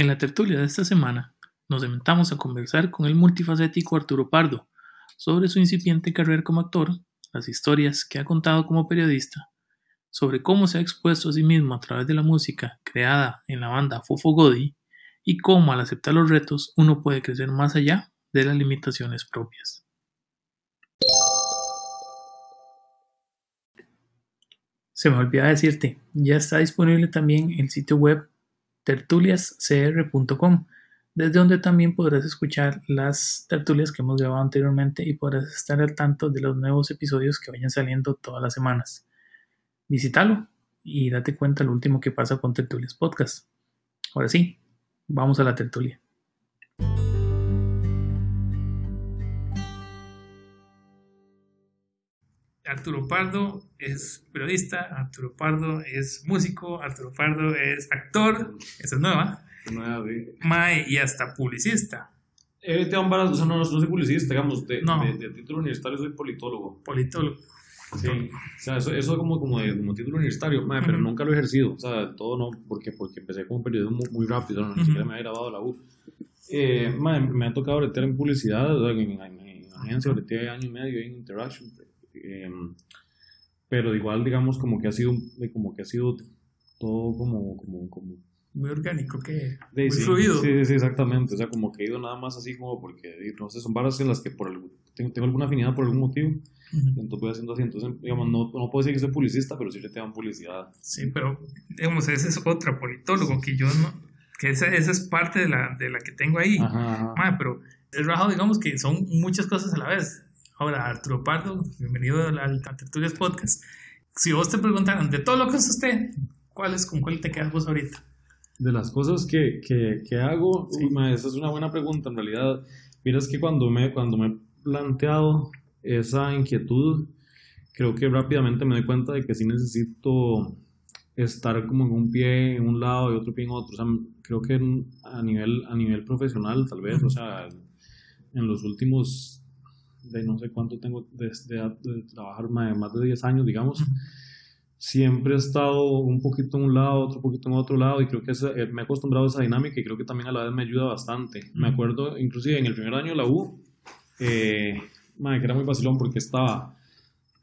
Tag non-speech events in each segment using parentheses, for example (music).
En la tertulia de esta semana nos inventamos a conversar con el multifacético Arturo Pardo sobre su incipiente carrera como actor, las historias que ha contado como periodista, sobre cómo se ha expuesto a sí mismo a través de la música creada en la banda Fofo Godi y cómo al aceptar los retos uno puede crecer más allá de las limitaciones propias. Se me olvidaba decirte, ya está disponible también el sitio web tertuliascr.com, desde donde también podrás escuchar las tertulias que hemos grabado anteriormente y podrás estar al tanto de los nuevos episodios que vayan saliendo todas las semanas. Visítalo y date cuenta lo último que pasa con Tertulias Podcast. Ahora sí, vamos a la tertulia. Arturo Pardo es periodista, Arturo Pardo es músico, Arturo Pardo es actor, esa es nueva. Nueva. Mae y hasta publicista. Eh, te varas, o sea, no, no soy publicista, digamos, de, No. de, de título universitario soy politólogo. Politólogo. Sí. O sea, eso, eso como, como, de, como título universitario, mae, pero nunca lo he ejercido. O sea, todo no, porque, porque empecé como periodismo muy, muy rápido, no, ni Ujú. siquiera me había grabado la U. Eh, mae, me ha tocado bretear en publicidad, o sea, en, en, en agencia, breteé año y medio en Interaction. Eh, pero igual, digamos, como que ha sido, como que ha sido todo como, como, como Muy orgánico, que Sí, muy sí, fluido. Sí, sí, exactamente. O sea, como que he ido nada más así como porque, no sé, son varas en las que por algún- tengo, tengo alguna afinidad por algún motivo. Entonces voy haciendo así. Entonces, digamos, no, no puedo decir que soy publicista, pero sí le tengo publicidad. Sí, pero digamos, ese es otro politólogo que yo no, que esa, esa es parte de la, de la que tengo ahí. Ajá, ajá. Mae, pero es rajado, digamos que son muchas cosas a la vez. Ahora, Arturo Pardo, bienvenido al, Tertulias Podcast. Si vos te preguntaran, de todo lo que es usted, ¿cuál es, con cuál te quedas vos ahorita? De las cosas que, que, que hago, Sí. uy, ma, esa es una buena pregunta en realidad. Miras que cuando me, cuando me he planteado esa inquietud, creo que rápidamente me doy cuenta de que sí necesito estar como en un pie en un lado y otro pie en otro. O sea, creo que a nivel, a nivel profesional, tal vez, o sea, en los últimos, de no sé cuánto tengo de, de- de trabajar, más de 10 años, digamos, siempre he estado un poquito en un lado, otro poquito en otro lado y creo que eh, me he acostumbrado a esa dinámica y creo que también a la vez me ayuda bastante. Me acuerdo, inclusive en el primer año de la U, eh, madre, que era muy vacilón porque estaba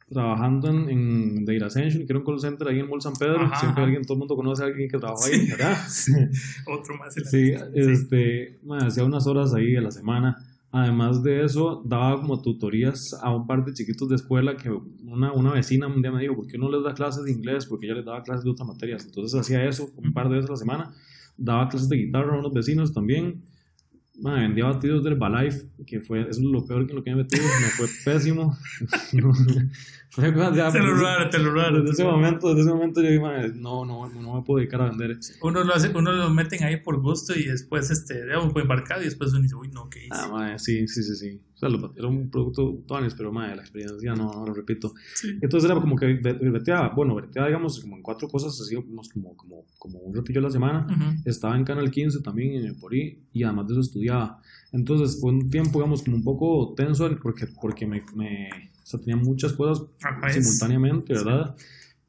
trabajando en, en Data Ascension, que era un call center ahí en Mall San Pedro. Ajá, Siempre ajá. alguien, todo el mundo conoce a alguien que trabaja ahí, Sí. ¿verdad? (laughs) Otro más. Sí, lista. este, hacía unas horas ahí a la semana. Además de eso, daba como tutorías a un par de chiquitos de escuela que una, una vecina un día me dijo, ¿por qué no les da clases de inglés? Porque ella les daba clases de otras materias. Entonces hacía eso un par de veces a la semana. Daba clases de guitarra a unos vecinos también. Madre, vendía batidos del Balife, que fue, es lo peor que lo que he metido. Me fue pésimo. (laughs) fue, ya, Te lo desde- raro, te lo raro. Desde ese momento, desde ese momento yo dije, "Madre, no, no, no me puedo dedicar a vender. Uno lo, hace, uno lo meten ahí por gusto y después, este, digamos, fue embarcado y después uno dice, uy, no, ¿qué hice? Ah, madre, sí, sí, sí, sí. O sea, lo- era un producto tones, pero madre, la experiencia no, no lo repito. Sí. Entonces era como que breteaba, bueno, breteaba, digamos, como en cuatro cosas, así como, como, como, un ratillo a la semana. Estaba en Canal 15 también, en el Porí, y además de eso estudiaba. Entonces fue un tiempo, digamos, como un poco tenso porque, porque me, me o sea, tenía muchas cosas Ajá, es- simultáneamente, ¿verdad?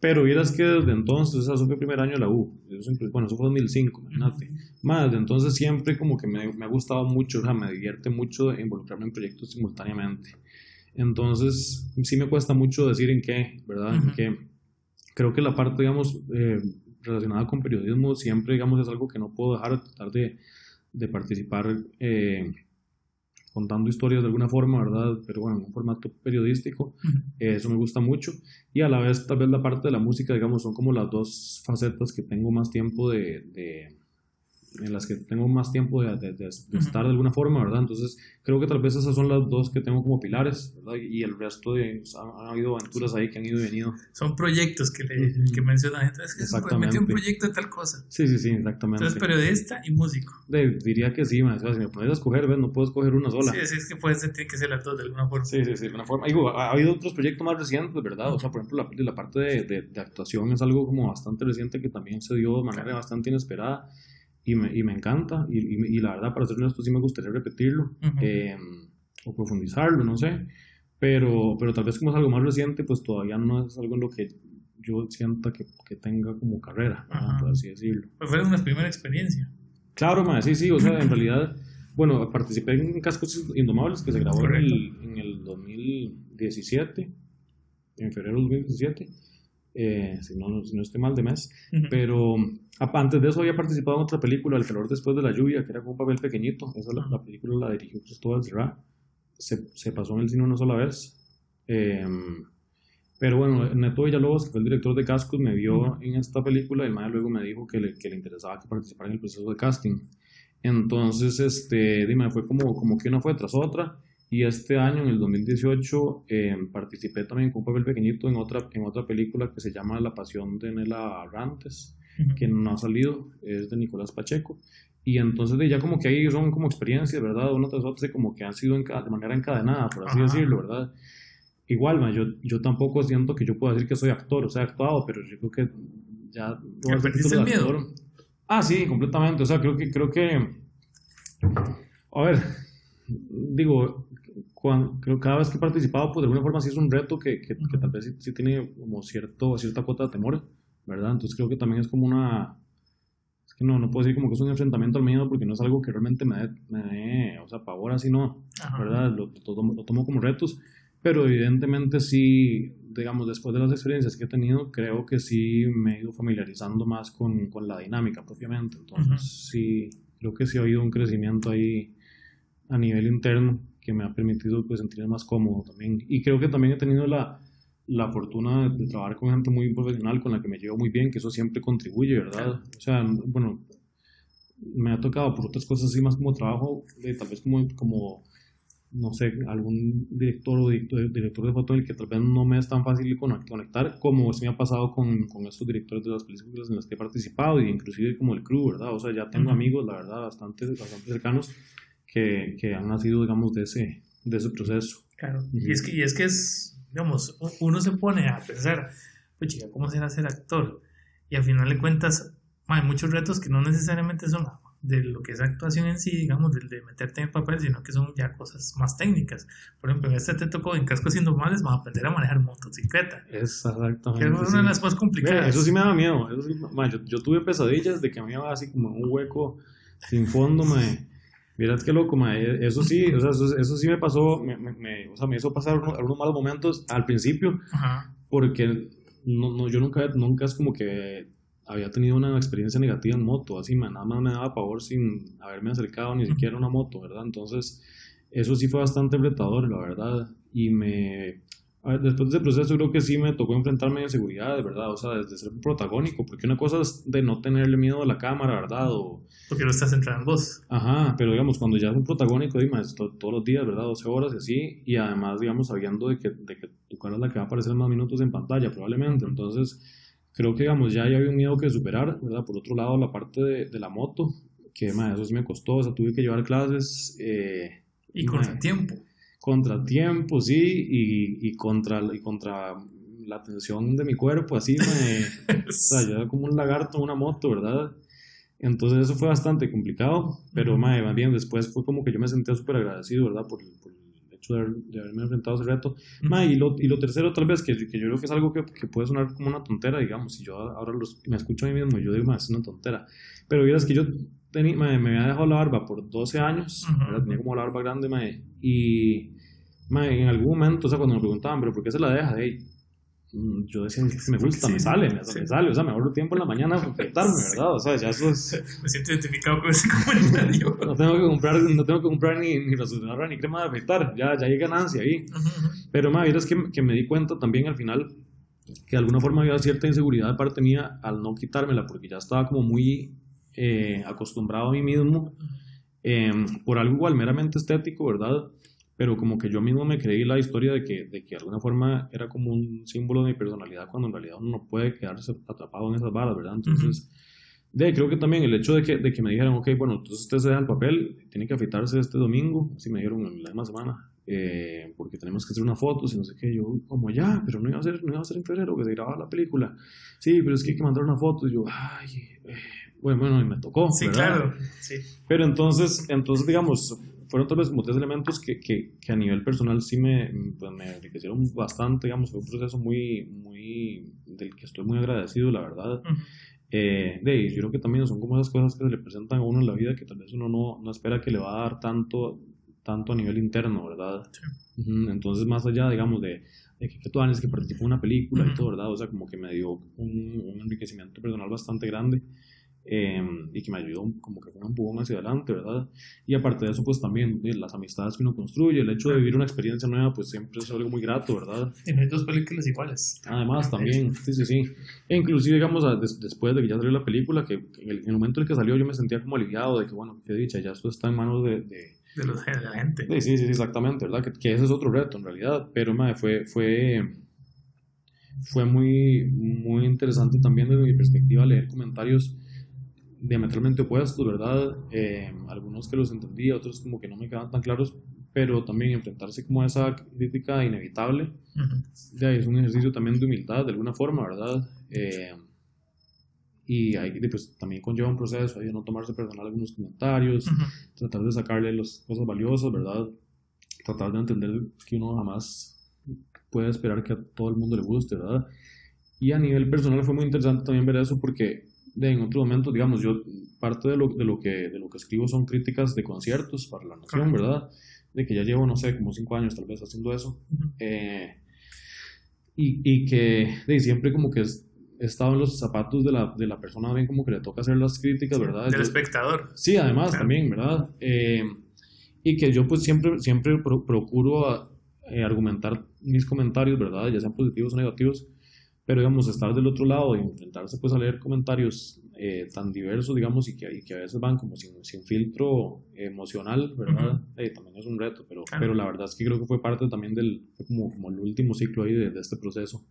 Pero vieras que desde entonces, o sea, eso fue el primer año de la U, eso bueno, eso fue 2005, imagínate. Más, desde entonces siempre como que me, me ha gustado mucho, o sea, me divierte mucho involucrarme en proyectos simultáneamente. Entonces, sí me cuesta mucho decir en qué, ¿verdad? En qué. Creo que la parte, digamos, eh, relacionada con periodismo siempre, digamos, es algo que no puedo dejar de tratar de, de participar eh, contando historias de alguna forma, ¿verdad? Pero bueno, en un formato periodístico. Eh, eso me gusta mucho. Y a la vez, tal vez la parte de la música, digamos, son como las dos facetas que tengo más tiempo de, de- en las que tengo más tiempo de, de- de- de Ujú. estar de alguna forma, ¿verdad? Entonces, creo que tal vez esas son las dos que tengo como pilares, ¿verdad? Y el resto de, pues, han, han habido aventuras ahí que han ido y venido. Son proyectos que, le, Ujú. que menciona la gente. Es que se metió un Exactamente. proyecto de tal cosa. Sí, sí, sí, exactamente. Entonces, periodista y músico. De- diría que sí, man. O sea, si me pones a escoger, ¿ves? No puedo escoger una sola. Sí, sí, es que puede ser, tiene que ser las dos de alguna forma. Sí, sí, sí, de alguna forma. Digo, ha, ha habido otros proyectos más recientes, ¿verdad? O sea, por ejemplo, la, la parte de, actuación es algo como bastante reciente que también se dio de manera Claro. bastante inesperada y me, y me encanta. Y, y- y la verdad, para ser honesto, sí me gustaría repetirlo eh, o profundizarlo, no sé. Pero, pero tal vez como es algo más reciente, pues todavía no es algo en lo que yo sienta que, que tenga como carrera, por así decirlo. Pues fue una primera experiencia. Claro, ma, sí, sí, o sea, en (clears throat) realidad, bueno, participé en Cascos Indomables que se grabó en el, en el 2017, en febrero del 2017. Eh, si, no, si no estoy mal de mes, pero antes de eso había participado en otra película, El calor después de la lluvia, que era con un papel pequeñito, esa la, película la dirigió Cristóbal Serra, se, se, pasó en el cine una sola vez, em, pero bueno, Neto Villalobos, que fue el director de Cascos, me vio en esta película y el maestro luego me dijo que le, que le interesaba que participara en el proceso de casting. Entonces, este, dime, fue como, como que una fue tras otra. Y este año, en el 2018, eh, participé también con un papel pequeñito en otra, en otra película que se llama La Pasión de Nela Rantes, que no ha salido, es de Nicolás Pacheco. Y entonces ya como que ahí son como experiencias, ¿verdad? Una tras otra, como que han sido de manera encadenada, por así decirlo, ¿verdad? Igual, man, yo, yo tampoco siento que yo pueda decir que soy actor, o sea, actuado, pero yo creo que ya... ¿Perdiste el miedo? Ah, sí, completamente, o sea, creo que... Creo que a ver, digo, cuando, creo cada vez que he participado, pues de alguna forma sí es un reto que, que, tal vez sí, tiene como cierto, cierta cuota de temor, ¿verdad? Entonces creo que también es como una... Es que no, no puedo decir como que es un enfrentamiento al miedo porque no es algo que realmente me dé, me o sea, pavor así, no, ¿verdad? Lo, lo, tomo como retos, pero evidentemente sí, digamos, después de las experiencias que he tenido, creo que sí me he ido familiarizando más con, con la dinámica propiamente. Entonces sí, creo que sí ha habido un crecimiento ahí a nivel interno que me ha permitido pues, sentirme más cómodo también. Y creo que también he tenido la, la fortuna de, trabajar con gente muy profesional con la que me llevo muy bien, que eso siempre contribuye, ¿verdad? O sea, bueno, me ha tocado por otras cosas así más como trabajo, tal vez como, como, no sé, algún director o director de foto en el que tal vez no me es tan fácil conectar como se me ha pasado con, con estos directores de las películas en las que he participado y inclusive como el crew, ¿verdad? O sea, ya tengo amigos, la verdad, bastante, bastante cercanos que, que han nacido, digamos, de ese, de ese proceso. Claro, y es, que, y es que es, digamos, uno se pone a pensar, pues chica, ¿cómo será ser actor? Y al final de cuentas, hay muchos retos que no necesariamente son de lo que es actuación en sí, digamos, del de meterte en el papel, sino que son ya cosas más técnicas. Por ejemplo, en este te tocó en Cascos Indomables, vas a aprender a manejar motocicleta. Exactamente. Que es una de las más complicadas. eso sí me daba miedo. yo, yo, tuve pesadillas de que me iba así como un hueco sin fondo, (laughs) me Mirad qué loco, ma. E, eso sí, o sea, eso, sí me pasó, me, me, o sea, me hizo pasar algunos malos momentos al principio, porque no, no, yo nunca, nunca es como que había tenido una experiencia negativa en moto, así, man, nada más me daba pavor sin haberme acercado ni siquiera a una moto, ¿verdad? Entonces, eso sí fue bastante retador, la verdad, y me, después de ese proceso creo que sí me tocó enfrentarme a seguridad, de verdad, o sea, desde ser protagónico, porque una cosa es de no tenerle miedo a la cámara, ¿verdad? O, porque no estás centrado en vos. Ajá, pero digamos, cuando ya es un protagónico, dime, todos los días, ¿verdad? 12 horas y así, y además, digamos, sabiendo de que, de que tu cara es la que va a aparecer más minutos en pantalla, probablemente, entonces creo que, digamos, ya, había un miedo que superar, ¿verdad? Por otro lado, la parte de, de la moto, que, más eso sí me costó, o sea, tuve que llevar clases. Eh, y con el tiempo contratiempos, sí, y, y, contra, y contra la tensión de mi cuerpo, así me... o sea, yo como un lagarto en una moto, ¿verdad? Entonces eso fue bastante complicado, pero más bien después fue como que yo me sentía súper agradecido, ¿verdad? Por, por, el hecho de, haberme enfrentado a ese reto. y, lo, y lo tercero tal vez, que, que, yo creo que es algo que, que, puede sonar como una tontera, digamos, si yo ahora los, me escucho a mí mismo, yo digo, más es una tontera. Pero es que yo tenía, me, había dejado la barba por 12 años, tenía como la barba grande, mae, y en algún momento, o sea, cuando me preguntaban, pero ¿por qué se la deja? Hey, mm, yo decía, que me gusta, me sale, me, sale, o sea, me ahorro tiempo en la mañana para afeitarme, ¿verdad? O sea, ya eso es... (laughs) Me siento identificado con ese comentario. (laughs) no tengo que comprar, no tengo que comprar ni, ni ni crema de afeitar, ya, ya hay ganancia ahí. Pero, más es que, que me di cuenta también al final que de alguna forma había cierta inseguridad de parte mía al no quitármela, porque ya estaba como muy eh, acostumbrado a mí mismo eh, por algo igual meramente estético, ¿verdad? Pero como que yo mismo me creí la historia de que, de que de alguna forma era como un símbolo de mi personalidad cuando en realidad uno no puede quedarse atrapado en esas balas, ¿verdad? Entonces, de, creo que también el hecho de que, de que me dijeran, ok, bueno, entonces usted se da el papel, tiene que afeitarse este domingo, así me dijeron en la misma semana, eh, porque tenemos que hacer una foto, si no sé qué, yo como ya, pero no iba a ser, no iba a ser en febrero que se grababa la película, sí, pero es que hay que mandar una foto, y yo, ay, eh, bueno, bueno, y me tocó. Sí, claro. Sí. Pero entonces, entonces, digamos, fueron tal vez como tres elementos que, que, que a nivel personal sí me, pues, me enriquecieron bastante, digamos, fue un proceso muy, muy, del que estoy muy agradecido, la verdad. Eh, de, yo creo que también son como esas cosas que se le presentan a uno en la vida que tal vez uno no, no espera que le va a dar tanto, tanto a nivel interno, ¿verdad? Entonces, más allá, digamos, de, de que, que tú que participó en una película y todo, ¿verdad? O sea, como que me dio un, un enriquecimiento personal bastante grande. Em, y que me ayudó como que fue un empujón hacia adelante, ¿verdad? Y aparte de eso, pues también las amistades que uno construye, el hecho de vivir una experiencia nueva, pues siempre es algo muy grato, ¿verdad? Y no hay dos películas iguales. Además, también, sí, sí, sí. E inclusive, digamos, después de que ya salió la película, que en el, momento en el que salió yo me sentía como aliviado de que, bueno, qué dicha, ya esto está en manos de... de de los de la gente. Sí, sí, sí, exactamente, ¿verdad? Que, que, ese es otro reto en realidad, pero madre, fue, fue, fue muy, muy interesante también desde mi perspectiva leer comentarios diametralmente opuestos, ¿verdad? Eh, algunos que los entendía, otros como que no me quedaban tan claros, pero también enfrentarse como a esa crítica inevitable, ya es un ejercicio también de humildad, de alguna forma, ¿verdad? Eh, y ahí pues, también conlleva un proceso de no tomarse personal algunos comentarios, tratar de sacarle las cosas valiosas, ¿verdad? Tratar de entender que uno jamás puede esperar que a todo el mundo le guste, ¿verdad? Y a nivel personal fue muy interesante también ver eso porque de, en otro momento, digamos, yo parte de lo, de, lo que, de lo que escribo son críticas de conciertos para la nación, ¿verdad? De que ya llevo, no sé, como cinco años tal vez haciendo eso. eh, y, y, que de, siempre como que he estado en los zapatos de la, de la persona, bien como que le toca hacer las críticas, ¿verdad? Del espectador. Sí, además también, ¿verdad? Eh, y que yo pues siempre, siempre procuro eh, argumentar mis comentarios, ¿verdad? Ya sean positivos o negativos pero digamos, estar del otro lado y enfrentarse pues a leer comentarios eh, tan diversos, digamos, y que, y que a veces van como sin, sin filtro emocional, ¿verdad? Eh, también es un reto, pero, pero la verdad es que creo que fue parte también del, como, como el último ciclo ahí de, de este proceso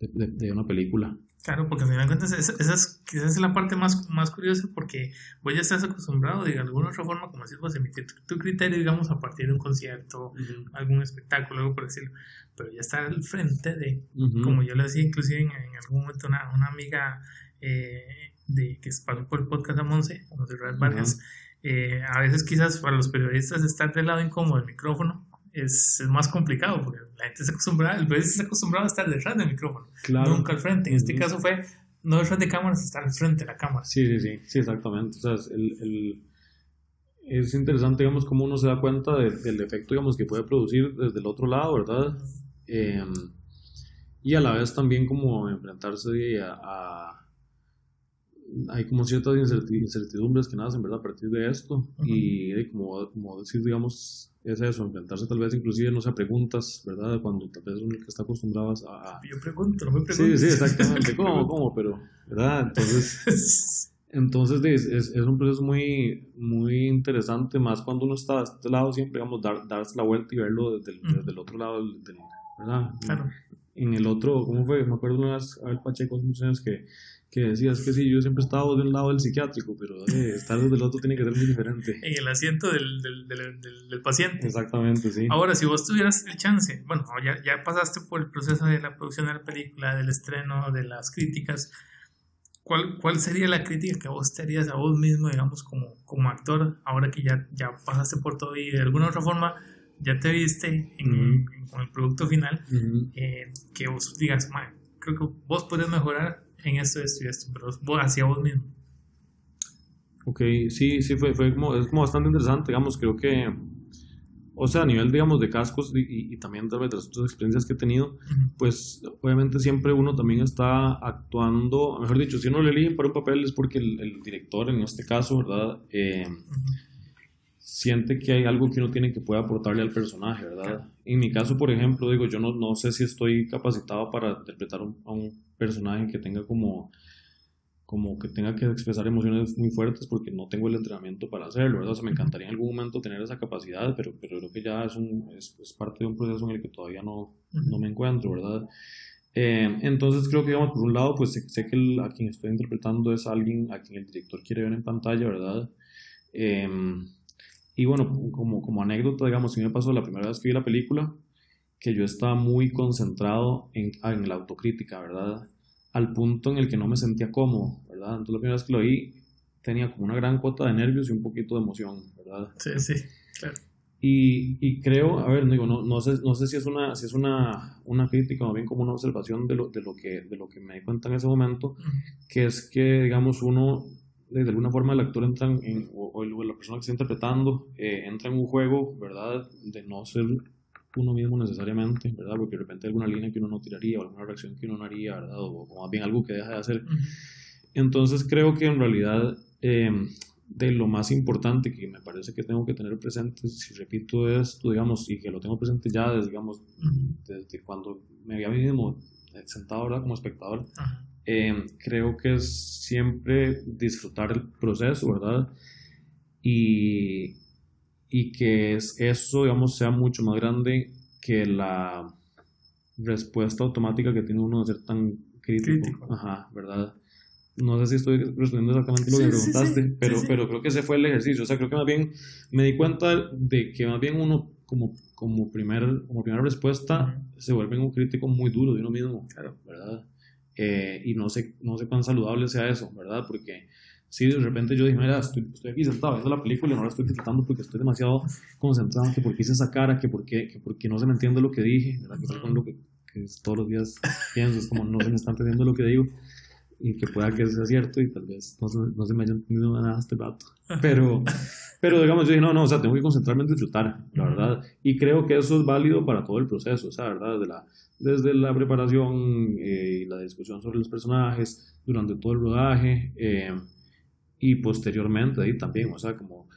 de, de, una película. Claro, porque al final de cuentas, esa, es, quizás es la parte más, más curiosa porque vos ya estás acostumbrado de alguna otra forma, como decís vos, emitir tu, criterio, digamos, a partir de un concierto, algún espectáculo, algo por decirlo, pero ya estar al frente de, como yo le decía inclusive en, algún momento una, una amiga eh, de, que pasó por el podcast a Monse, Monse Vargas, eh, a veces quizás para los periodistas estar del lado incómodo del micrófono es, es, más complicado porque la gente se acostumbra, el periodista se acostumbrado a estar detrás del micrófono, nunca al frente. En este caso fue no detrás de cámaras, estar al frente de la cámara. Sí, sí, sí, sí exactamente. O sea, el, el, es interesante, digamos, cómo uno se da cuenta del efecto, digamos, que puede producir desde el otro lado, ¿verdad? Eh, y a la vez también como enfrentarse a hay como ciertas incertidumbres que nacen, ¿verdad? A partir de esto. Y como, como decir, digamos, es eso, enfrentarse tal vez inclusive, no sé, preguntas, ¿verdad? Cuando tal vez uno que está acostumbrado a... Yo pregunto, no me pregunto. Sí, sí, exactamente. ¿Cómo, (laughs) cómo? Pero, ¿verdad? Entonces... (laughs) Entonces es, es, un proceso muy, muy interesante, más cuando uno está de este lado, siempre, digamos, dar, darse la vuelta y verlo desde el, desde el otro lado, del, ¿verdad? Claro. En el otro, ¿cómo fue? Me acuerdo una vez, a Pacheco, hace muchos años, que que decías que sí, yo siempre he estado de un lado del psiquiátrico, pero eh, estar desde el otro tiene que ser muy diferente. En el asiento del, del, del, del, paciente. Exactamente, sí. Ahora, si vos tuvieras el chance, bueno, ya, ya pasaste por el proceso de la producción de la película, del estreno, de las críticas, ¿cuál, cuál sería la crítica que vos te harías a vos mismo, digamos, como, como actor, ahora que ya, ya pasaste por todo y de alguna otra forma ya te viste en, con el producto final, eh, que vos digas, creo que vos puedes mejorar en esto, esto y esto, pero hacia vos mismo. Ok, sí, sí, fue, fue como, es como bastante interesante, digamos, creo que, o sea, a nivel, digamos, de cascos y, y también tal vez de las otras experiencias que he tenido, pues obviamente siempre uno también está actuando, mejor dicho, si uno le eligen para un papel es porque el, director, en este caso, ¿verdad? Eh, siente que hay algo que uno tiene que puede aportarle al personaje, ¿verdad? En mi caso, por ejemplo, digo, yo no, no sé si estoy capacitado para interpretar a un personaje que tenga como como que tenga que expresar emociones muy fuertes porque no tengo el entrenamiento para hacerlo, ¿verdad? O sea, me encantaría en algún momento tener esa capacidad, pero, pero creo que ya es, un, es, parte de un proceso en el que todavía no, no me encuentro, ¿verdad? Eh, entonces creo que, digamos, por un lado, pues sé, que el, a quien estoy interpretando es alguien a quien el director quiere ver en pantalla, ¿verdad? Eh, y bueno, como, como anécdota, digamos, si me pasó la primera vez que vi la película, que yo estaba muy concentrado en, en la autocrítica, ¿verdad? Al punto en el que no me sentía cómodo, ¿verdad? Entonces la primera vez que lo vi tenía como una gran cuota de nervios y un poquito de emoción, ¿verdad? Sí, sí, claro. Y, y, creo, a ver, digo, no, no, sé, no sé si es, una, si es una, una crítica o bien como una observación de lo, de, lo que, de lo que me di cuenta en ese momento, que es que, digamos, uno, de, alguna forma el actor entra en, o, la persona que está interpretando, eh, entra en un juego, ¿verdad? De no ser uno mismo necesariamente, ¿verdad? Porque de repente hay alguna línea que uno no tiraría o alguna reacción que uno no haría, ¿verdad? O, o más bien algo que deja de hacer. Entonces creo que en realidad... Eh, de lo más importante que me parece que tengo que tener presente, si repito esto, digamos, y que lo tengo presente ya desde, digamos, desde cuando me había mismo sentado ¿verdad? como espectador, eh, creo que es siempre disfrutar el proceso, ¿verdad? Y, y que es, eso, digamos, sea mucho más grande que la respuesta automática que tiene uno de ser tan crítico, crítico. Ajá, ¿verdad? no sé si estoy respondiendo exactamente lo que me preguntaste, pero, pero creo que ese fue el ejercicio. O sea, creo que más bien me di cuenta de que más bien uno, como, como, primer, como primera respuesta, se vuelve un crítico muy duro de uno mismo, claro. ¿verdad? Eh, y no sé, no sé cuán saludable sea eso, ¿verdad? Porque si de repente yo dije, mira, estoy, estoy aquí sentado viendo la película y no la estoy disfrutando porque estoy demasiado concentrado, que porque hice esa cara, que porque, que porque no se me entiende lo que dije, ¿verdad? Que, con lo que, que todos los días pienso, es como no se me está entendiendo lo que digo y que pueda que sea cierto y tal vez no, no se me haya entendido nada este rato. Pero, (laughs) pero digamos, yo dije, no, no, o sea, tengo que concentrarme en disfrutar, la verdad. Y creo que eso es válido para todo el proceso, o sea, ¿verdad? Desde la, desde la preparación eh, y la discusión sobre los personajes, durante todo el rodaje eh, y posteriormente ahí también, o sea, como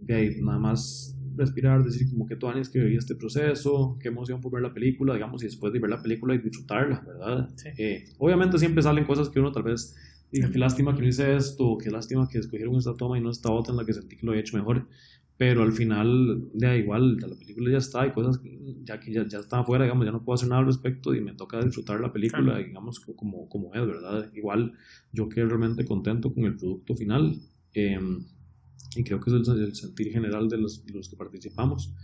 de ahí nada más respirar, decir como que tú es que viví este proceso, qué emoción por ver la película, digamos, y después de ver la película y disfrutarla, ¿verdad? Eh, obviamente siempre salen cosas que uno tal vez, qué lástima que no hice esto, qué lástima que escogieron esta toma y no esta otra en la que sentí que lo había hecho mejor, pero al final, da igual, la película ya está, hay cosas que ya que ya, ya está afuera, digamos, ya no puedo hacer nada al respecto y me toca disfrutar la película, digamos, como, como es, ¿verdad? Igual yo quedé realmente contento con el producto final. Eh, y creo que es el, sentir general de los, los que participamos.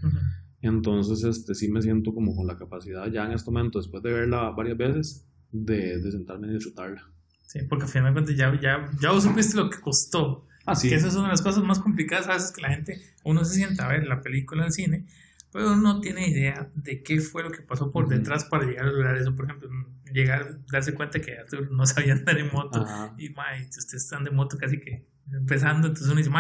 Entonces, este, sí me siento como con la capacidad ya en este momento, después de verla varias veces, de, de sentarme y disfrutarla. Sí, porque al final ya, ya, ya vos supiste lo que costó. Ah, sí. Que esa es una de las cosas más complicadas a veces que la gente, uno se sienta a ver la película en cine, pero uno no tiene idea de qué fue lo que pasó por detrás para llegar a lograr eso. Por ejemplo, llegar, darse cuenta que no (laughs) sabía andar en moto y, mae, ustedes están de moto casi que empezando, entonces uno dice,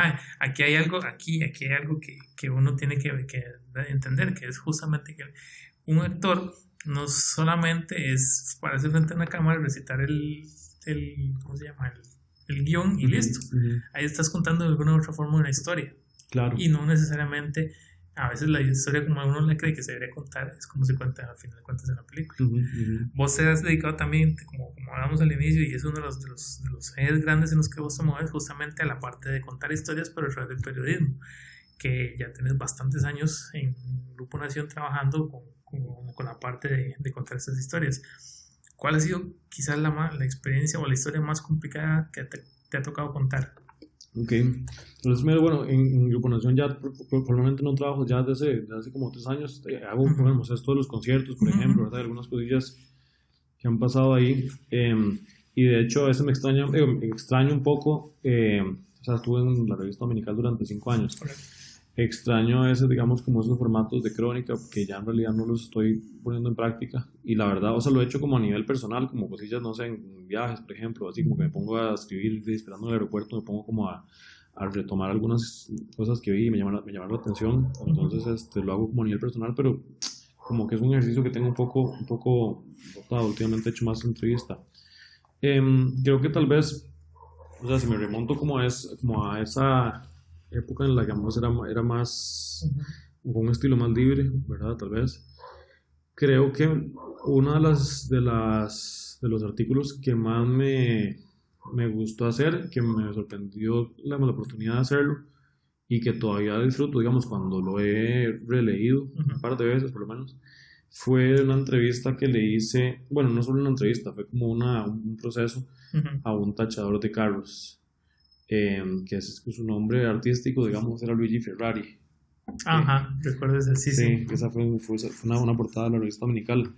aquí hay algo, aquí, aquí hay algo que, que uno tiene que, que, entender, que es justamente que un actor no solamente es para hacer frente a una cámara y recitar el, el ¿cómo se llama? El, el guion y listo. Ahí estás contando de alguna u otra forma una historia. Claro. Y no necesariamente a veces la historia como uno le cree que se debería contar es como se cuenta al final de cuentas en la película. Vos te has dedicado también, como, como hablamos al inicio, y es uno de los, de los, de los ejes grandes en los que vos te mueves justamente a la parte de contar historias, pero a través del periodismo, que ya tenés bastantes años en Grupo Nación trabajando con, con, con la parte de, de, contar estas historias. ¿Cuál ha sido quizás la, la experiencia o la historia más complicada que te, te ha tocado contar? Ok, entonces, bueno, en, en Grupo Nación ya probablemente no trabajo ya desde, desde hace como tres años, eh, hago, bueno, esto de los conciertos, por ejemplo, ¿verdad? Algunas cosillas que han pasado ahí, em, y de hecho a veces me extraña, me extraño un poco, eh, o sea, estuve en la revista dominical durante cinco años, extraño veces, digamos, como esos formatos de crónica que ya en realidad no los estoy poniendo en práctica. Y la verdad, o sea, lo he hecho como a nivel personal, como cosillas, no sé, en viajes, por ejemplo, así como que me pongo a escribir esperando en el aeropuerto, me pongo como a, a retomar algunas cosas que vi y me llamaron, me llamaron la atención. Entonces, este, lo hago como a nivel personal, pero como que es un ejercicio que tengo un poco, un poco. Últimamente he hecho más entrevista. Em, creo que tal vez, o sea, si me remonto como, es, como a esa época en la que era, era más, un estilo más libre, ¿verdad? Tal vez. Creo que uno de, las, de, las, de los artículos que más me, me gustó hacer, que me sorprendió la, la, oportunidad de hacerlo y que todavía disfruto, digamos, cuando lo he releído un par de veces por lo menos, fue una entrevista que le hice, bueno, no solo una entrevista, fue como una, un proceso a un tachador de carros Em, que es, su nombre artístico, digamos, era Luigi Ferrari. Ajá, recuerdo ese, sí, sí. esa fue, una, una, portada de la revista dominical.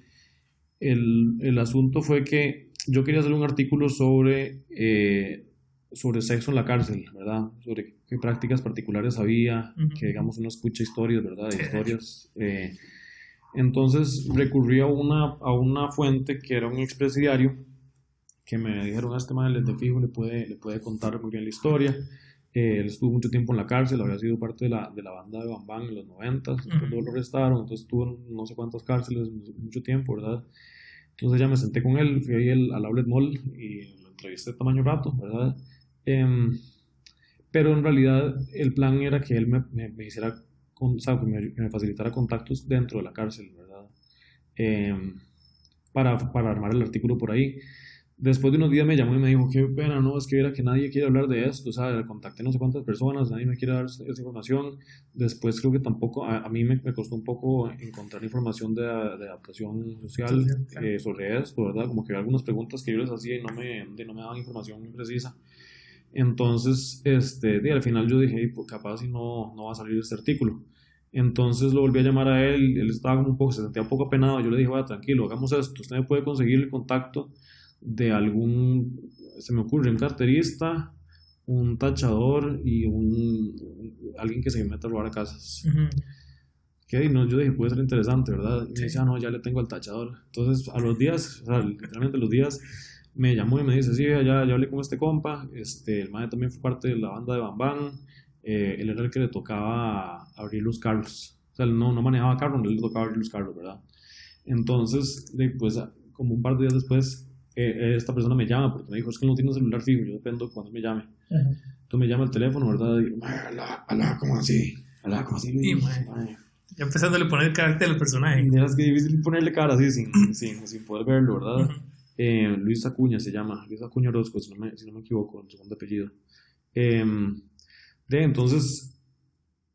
El, el, asunto fue que yo quería hacer un artículo sobre eh, sobre sexo en la cárcel, ¿verdad? Sobre qué prácticas particulares había, que digamos uno escucha historias, ¿verdad? historias. Eh, entonces recurrí a una, a una fuente que era un expresidiario que me dijeron a este madre de fijo le puede, le puede contar muy bien la historia. Eh, él estuvo mucho tiempo en la cárcel, había sido parte de la, de la banda de Bam en los 90, después lo arrestaron, entonces estuvo en no sé cuántas cárceles, mucho tiempo, ¿verdad? Entonces ya me senté con él, fui ahí al, al Outlet Mall y lo entrevisté tamaño rato, ¿verdad? Em, pero en realidad el plan era que él me, me, hiciera, con, que me, facilitara contactos dentro de la cárcel, ¿verdad? Em, para, para armar el artículo por ahí. Después de unos días me llamó y me dijo, qué pena, no, es que era que nadie quiere hablar de esto, o sea, contacté no sé cuántas personas, nadie me quiere dar esa información. Después creo que tampoco, a, mí me, me, costó un poco encontrar información de, de adaptación social eh, sobre esto, ¿verdad? Como que algunas preguntas que yo les hacía y no me, no me daban información muy precisa. Entonces, este, al final yo dije, pues capaz si no, no va a salir este artículo. Entonces lo volví a llamar a él, él estaba como un poco, se sentía un poco apenado, yo le dije, vaya, tranquilo, hagamos esto, usted me puede conseguir el contacto de algún, se me ocurre, un carterista, un tachador y un, alguien que se meta a robar casas. Que no, yo dije, puede ser interesante, ¿verdad? Y me dice, ah, no, ya le tengo al tachador. Entonces, a los días, o sea, literalmente los días, me llamó y me dice, sí, ya, ya hablé con este compa, este, el madre también fue parte de la banda de Bam eh, él era el que le tocaba abrir los carros. O sea, él no, no manejaba carros, él le tocaba abrir los carros, ¿verdad? Entonces, pues, como un par de días después, eh, esta persona me llama porque me dijo, es que no tiene un celular fijo, yo dependo de cuando me llame. Entonces me llama el teléfono, ¿verdad? Y digo, alá, alá, ¿cómo así? Alá, ¿cómo así? Sí, ya empezándole a poner el carácter al personaje. Y es que difícil ponerle cara así sin, sin, sin poder verlo, ¿verdad? eh, Luis Acuña se llama, Luis Acuña Orozco, si no me, si no me equivoco, el segundo apellido. Eh, de entonces,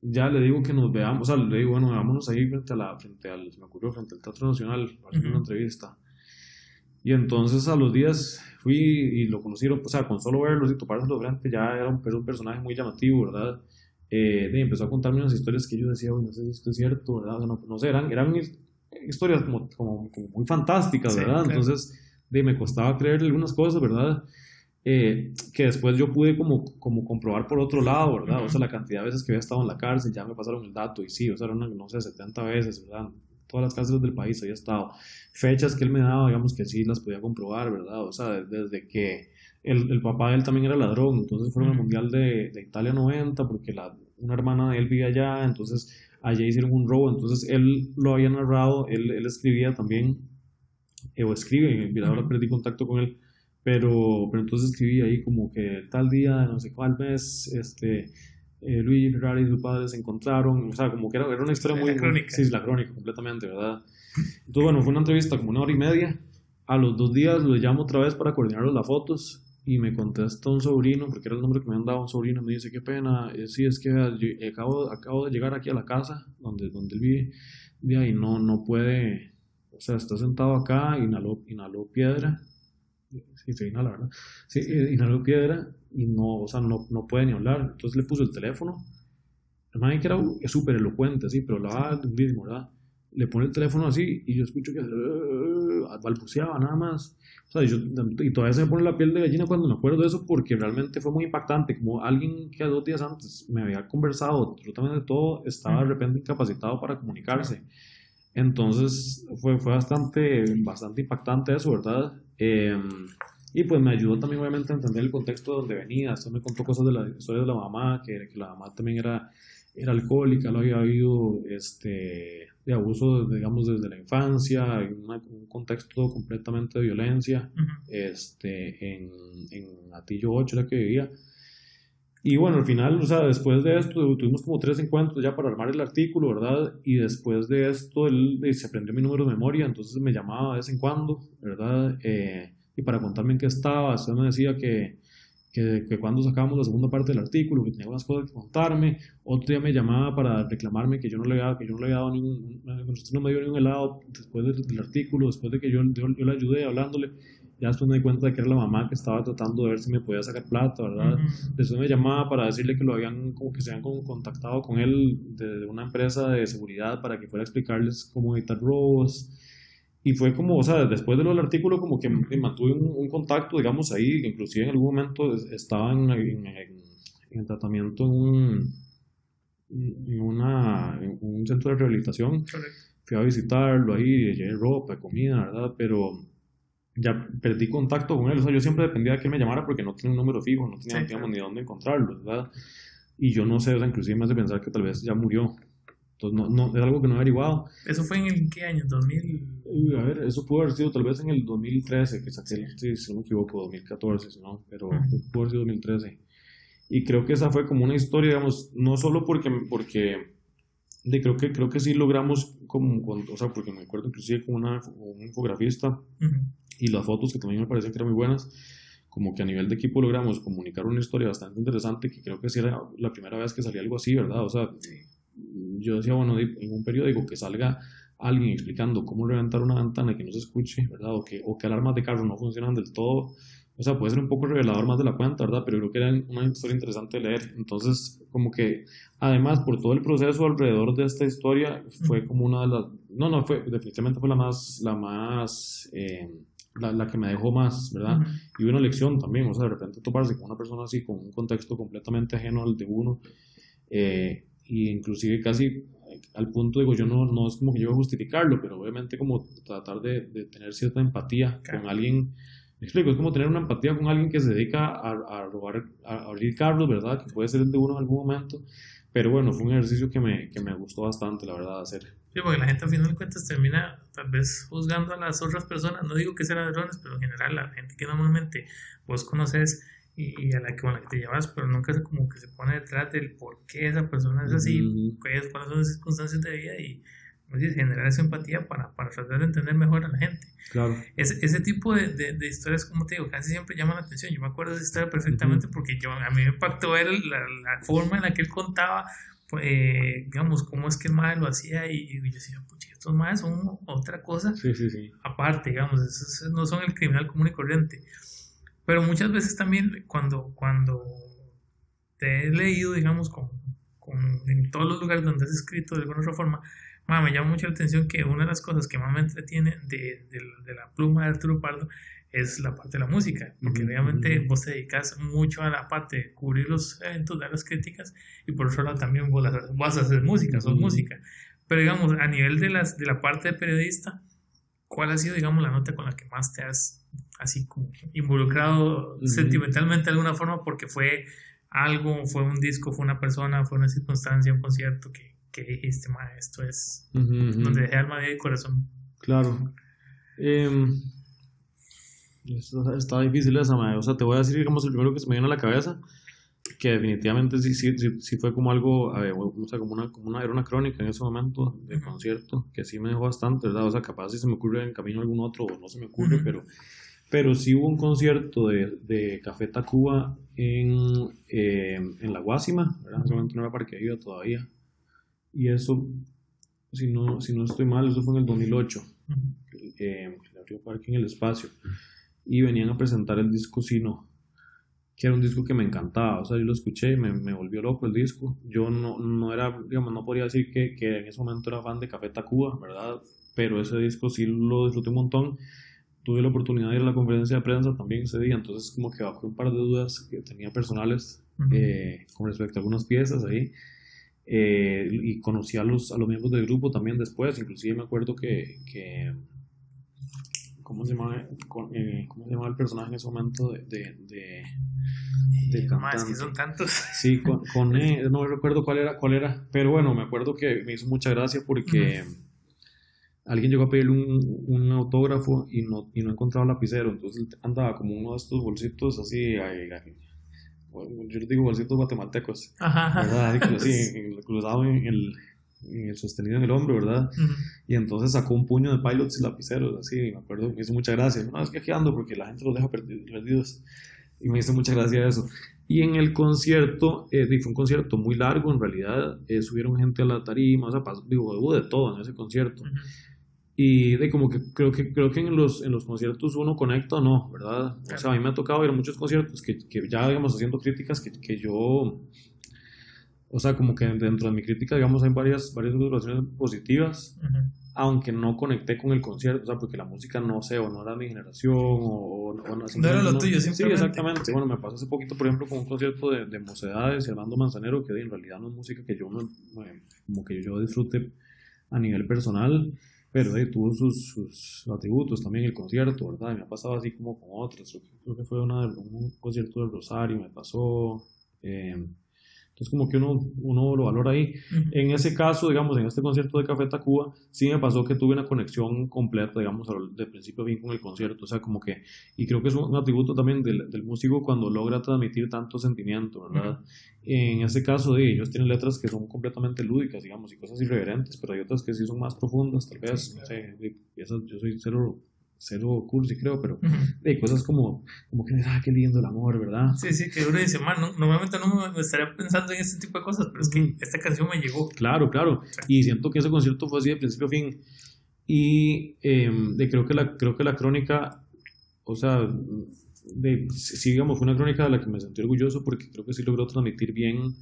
ya le digo que nos veamos, o sea, le digo, bueno, vámonos ahí frente a la, frente al, se me ocurrió, frente al Teatro Nacional, para hacer una entrevista. Y entonces a los días fui y lo conocieron, o sea, con solo verlo y topárselo frente ya era un, un personaje muy llamativo, ¿verdad? Eh, y empezó a contarme unas historias que yo decía, no sé si esto es cierto, ¿verdad? No, no sé, eran, eran historias como, como, muy fantásticas, ¿verdad? Entonces, de, me costaba creerle algunas cosas, ¿verdad? Eh, que después yo pude como, como comprobar por otro lado, ¿verdad? O sea, la cantidad de veces que había estado en la cárcel, ya me pasaron el dato y sí, o sea, eran, no sé, 70 veces, ¿verdad? Todas las cárceles del país había estado. Fechas que él me daba, digamos que sí las podía comprobar, ¿verdad? O sea, desde que el, el papá de él también era ladrón, entonces fueron al Mundial de, de, Italia 90, porque la, una hermana de él vivía allá, entonces allá hicieron un robo, entonces él lo había narrado, él, él escribía también, eh, o escribe, y ahora perdí contacto con él, pero, pero entonces escribí ahí como que tal día, no sé cuál mes, este, eh, Luigi Ferrari y su padre se encontraron, o sea, como que era, era una historia muy... La crónica. Sí, la crónica, completamente, ¿verdad? Entonces, bueno, fue una entrevista como una hora y media. A los dos días lo llamo otra vez para coordinar las fotos y me contesta un sobrino, porque era el nombre que me han dado un sobrino, me dice, qué pena, eh, sí, es que acabo, acabo de llegar aquí a la casa donde, donde él vive, y no, no puede, o sea, está sentado acá, inhaló, inhaló piedra, sí, se inhala, ¿verdad? Sí, eh, inhaló piedra y no, o sea, no, no puede ni hablar. Entonces le puso el teléfono. El man que era súper elocuente, así, pero hablaba durísimo, ¿verdad? Le pone el teléfono así y yo escucho que uh, balbuceaba nada más. O sea, yo, y todavía se me pone la piel de gallina cuando me acuerdo de eso porque realmente fue muy impactante. Como alguien que dos días antes me había conversado absolutamente todo, estaba de repente incapacitado para comunicarse. Entonces fue, fue bastante, bastante impactante eso, ¿verdad? Eh, y pues me ayudó también obviamente a entender el contexto de donde venía. Esto me contó cosas de la historia de la mamá, que, que la mamá también era, era alcohólica, lo había habido este, de abuso, digamos, desde la infancia, un contexto completamente de violencia este, en, en Atillo 8, la que vivía. Y bueno, al final, o sea, después de esto, tuvimos como tres encuentros ya para armar el artículo, ¿verdad? Y después de esto, él eh, se aprendió mi número de memoria, entonces me llamaba de vez en cuando, ¿verdad? Eh, y para contarme en qué estaba, usted me decía que, que, que, cuando sacábamos la segunda parte del artículo, que tenía unas cosas que contarme, otro día me llamaba para reclamarme que yo no le había, que yo no le había dado ningún, usted no me dio ningún helado después del, artículo, después de que yo, yo, le ayudé hablándole, ya después me di cuenta de que era la mamá que estaba tratando de ver si me podía sacar plata, ¿verdad? Después me llamaba para decirle que lo habían, como que se habían contactado con él de, de una empresa de seguridad para que fuera a explicarles cómo evitar robos, y fue como, o sea, después de lo del artículo, como que me mantuve un, contacto, digamos, ahí, inclusive en algún momento estaba en, en, tratamiento en un, en, una, en un centro de rehabilitación. Fui a visitarlo ahí, llevé ropa, comida, ¿verdad? Pero ya perdí contacto con él. O sea, yo siempre dependía de que me llamara porque no tenía un número fijo, no tenía digamos, ni dónde encontrarlo, ¿verdad? Y yo no sé, o sea, inclusive me hace pensar que tal vez ya murió. Entonces, no, no, es algo que no he averiguado. ¿Eso fue en el, qué año? ¿2000? A ver, eso pudo haber sido tal vez en el 2013, que saqué, sí. si no me equivoco, 2014, si no, pero pudo haber sido 2013. Y creo que esa fue como una historia, digamos, no solo porque, porque de, creo, que, creo que sí logramos, como, o sea, porque me acuerdo inclusive con una, un infografista y las fotos que también me parecen que eran muy buenas, como que a nivel de equipo logramos comunicar una historia bastante interesante, que creo que sí era la primera vez que salía algo así, ¿verdad? O sea, yo decía, bueno, en un periódico que salga alguien explicando cómo reventar una ventana y que no se escuche, ¿verdad? O que, o que alarmas de carro no funcionan del todo. O sea, puede ser un poco revelador más de la cuenta, ¿verdad? Pero creo que era una historia interesante de leer. Entonces, como que, además, por todo el proceso alrededor de esta historia, fue como una de las... No, no, fue, definitivamente fue la más, la más, eh, la, la, que me dejó más, ¿verdad? Y una lección también, o sea, de repente toparse con una persona así, con un contexto completamente ajeno al de uno, eh, y inclusive casi al punto, digo, yo no, no es como que yo voy a justificarlo, pero obviamente como tratar de, de tener cierta empatía con alguien, me explico, es como tener una empatía con alguien que se dedica a, a robar, a abrir carros, ¿verdad? Que puede ser el de uno en algún momento, pero bueno, fue un ejercicio que me, que me gustó bastante, la verdad, hacer. Sí, porque la gente al final de cuentas termina tal vez juzgando a las otras personas, no digo que sean ladrones, pero en general la gente que normalmente vos conoces y, a la que, con la que te llevas, pero nunca se como que se pone detrás del por qué esa persona es así, cuáles, son las circunstancias de vida y generar esa empatía para, para tratar de entender mejor a la gente. Claro. Ese, ese tipo de, de, historias, como te digo, casi siempre llaman la atención. Yo me acuerdo de esa historia perfectamente porque yo, a mí me impactó ver la, la forma en la que él contaba, pues, digamos, cómo es que el madre lo hacía y, yo decía, pucha, estos madres son otra cosa sí, sí, sí. aparte, digamos, esos no son el criminal común y corriente. Pero muchas veces también cuando, cuando te he leído, digamos, con, con, en todos los lugares donde has escrito de alguna otra forma, me llama mucho la atención que una de las cosas que más me entretiene de, de, la pluma de Arturo Pardo es la parte de la música, porque obviamente vos te dedicas mucho a la parte de cubrir los eventos, dar las críticas, y por otro lado también vos vas a hacer música, sos música. Pero digamos, a nivel de, las, de la parte de periodista, ¿cuál ha sido, digamos, la nota con la que más te has así como involucrado sentimentalmente de alguna forma porque fue algo, fue un disco, fue una persona, fue una circunstancia, un concierto que, que dijiste, ma, esto es donde dejé alma, vida y corazón. Claro. Eh, está difícil esa, ma. O sea, te voy a decir, digamos, el primero que se me viene a la cabeza, que definitivamente sí, sí, sí, fue como algo, o sea, como una, como una, era una crónica en ese momento de concierto, que sí me dejó bastante, ¿verdad? O sea, capaz si se me ocurre en camino algún otro o no se me ocurre, pero pero sí hubo un concierto de, de Café Tacuba en, eh, en La Guásima, ¿verdad? En ese momento no era Parque Ayuda todavía. Y eso, si no, si no estoy mal, eso fue en el 2008. Eh, abrió Parque en el Espacio. Y venían a presentar el disco Sino, que era un disco que me encantaba. O sea, yo lo escuché y me, me volvió loco el disco. Yo no, no era, digamos, no podría decir que, que en ese momento era fan de Café Tacuba, ¿verdad? Pero ese disco sí lo disfruté un montón tuve la oportunidad de ir a la conferencia de prensa también ese día, entonces como que bajé un par de dudas que tenía personales eh, con respecto a algunas piezas ahí. Eh, y conocí a los, a los miembros del grupo también después, inclusive me acuerdo que, que ¿cómo se llama, eh, ¿cómo se llama el personaje en ese momento de, de, de, de más que son tantos. Sí, con, con no recuerdo cuál era, cuál era, pero bueno, me acuerdo que me hizo mucha gracia porque alguien llegó a pedirle un, un autógrafo y no, y no encontraba lapicero, entonces andaba como uno de estos bolsitos así, yo les digo bolsitos guatemaltecos, ¿verdad? Así, (laughs) cruzado en el, en el, sostenido en el hombro, ¿verdad? Y entonces sacó un puño de pilots y lapiceros, así, me acuerdo, me hizo mucha gracia, no, es que aquí ando porque la gente los deja perdidos, y me hizo mucha gracia eso. Y en el concierto, eh, fue un concierto muy largo en realidad, eh, subieron gente a la tarima, o sea, digo, hubo de todo en ese concierto. Y de como que creo que creo que en los, en los conciertos uno conecta o no, ¿verdad? O sea, a mí me ha tocado ir a muchos conciertos que, que ya, digamos, haciendo críticas que, que, yo, o sea, como que dentro de mi crítica, digamos, hay varias, varias observaciones positivas, aunque no conecté con el concierto, o sea, porque la música no sé, o no era mi generación, o, o no, no era lo tuyo, simplemente. Sí, exactamente. Bueno, me pasó hace poquito, por ejemplo, con un concierto de, de Mocedades Armando Manzanero, que en realidad no es música que yo, como que yo disfrute a nivel personal, pero ahí tuvo sus, sus, atributos también el concierto, ¿verdad? Y me ha pasado así como con otros, creo que fue una, un concierto del Rosario, me pasó... Eh, entonces, como que uno, uno lo valora ahí. En ese caso, digamos, en este concierto de Café Tacuba, sí me pasó que tuve una conexión completa, digamos, de principio a fin con el concierto. O sea, como que, y creo que es un, atributo también del, del, músico cuando logra transmitir tanto sentimiento, ¿verdad? En ese caso, de ellos tienen letras que son completamente lúdicas, digamos, y cosas irreverentes, pero hay otras que sí son más profundas, tal vez. no sé, yo soy cero cero cursi, creo, pero hay cosas como, como que, ah, qué lindo el amor, ¿verdad? Sí, sí, que uno dice, man, normalmente no me estaría pensando en este tipo de cosas, pero es que esta canción me llegó. Claro, claro, y siento que ese concierto fue así de principio a fin, y em, de, creo, que la, creo que la crónica, o sea, de, sí, digamos, fue una crónica de la que me sentí orgulloso porque creo que sí logró transmitir bien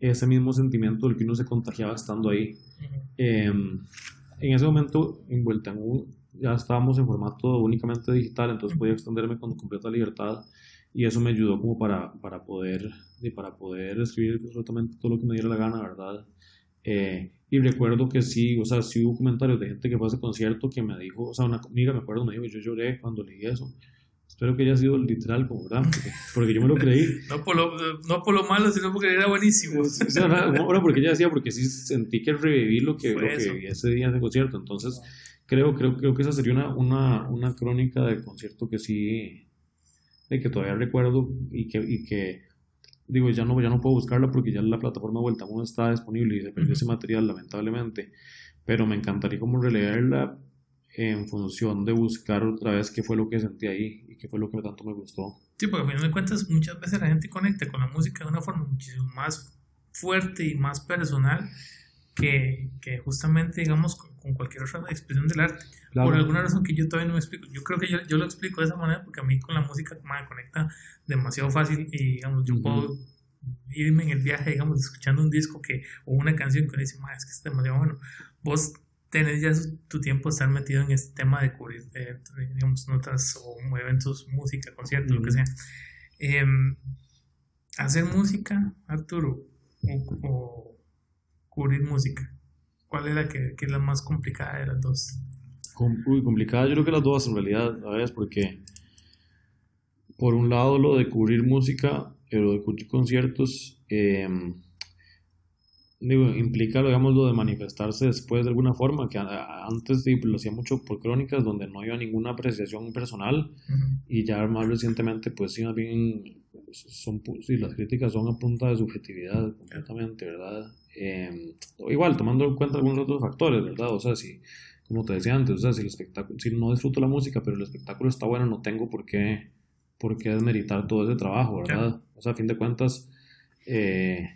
ese mismo sentimiento del que uno se contagiaba estando ahí. Em, en ese momento, envuelta en un, ya estábamos en formato únicamente digital, entonces podía extenderme con completa libertad y eso me ayudó como para, para poder y para poder escribir absolutamente todo lo que me diera la gana, ¿verdad? Eh, y recuerdo que sí, o sea, sí hubo comentarios de gente que fue a ese concierto que me dijo, o sea, una amiga me acuerdo, me dijo, yo lloré cuando leí eso. Espero que haya sido literal, ¿verdad? Porque, yo me lo creí. (laughs) no, por lo, no por lo malo, sino porque era buenísimo. Bueno, porque ella decía, porque sí sentí que reviví lo que, lo que ese día de concierto. Entonces, creo, creo, creo que esa sería una, una, una crónica de concierto que sí, de que todavía recuerdo y que, y que digo, ya no, ya no puedo buscarla porque ya la plataforma Vuelta no está disponible y se perdió ese material lamentablemente, pero me encantaría como releerla en función de buscar otra vez qué fue lo que sentí ahí y qué fue lo que tanto me gustó. Sí, porque a final de cuentas muchas veces la gente conecta con la música de una forma muchísimo más fuerte y más personal que, que justamente, digamos, con, cualquier otra expresión del arte. Por alguna razón que yo todavía no me explico. Yo creo que yo, yo, lo explico de esa manera porque a mí con la música me conecta demasiado fácil y, digamos, yo puedo irme en el viaje, digamos, escuchando un disco que, o una canción que uno dice, es que es demasiado bueno. Vos tenés ya tu tiempo de estar metido en este tema de cubrir, digamos, notas o eventos, música, conciertos, lo que sea. Em, hacer música, Arturo, o cubrir música? ¿Cuál es la que, que, es la más complicada de las dos? Uy, complicada, yo creo que las dos en realidad, ¿sabes? Porque por un lado lo de cubrir música, pero de cubrir conciertos, eh, digo, implica, digamos, lo de manifestarse después de alguna forma, que antes lo hacía mucho por crónicas donde no había ninguna apreciación personal y ya más recientemente, pues sí, más bien son, sí, las críticas son a punta de subjetividad completamente, ¿verdad? Eh, igual, tomando en cuenta algunos otros factores, ¿verdad? O sea, si, como te decía antes, o sea, si el espectáculo, si no disfruto la música, pero el espectáculo está bueno, no tengo por qué, por qué desmeritar todo ese trabajo, ¿verdad? O sea, a fin de cuentas, eh,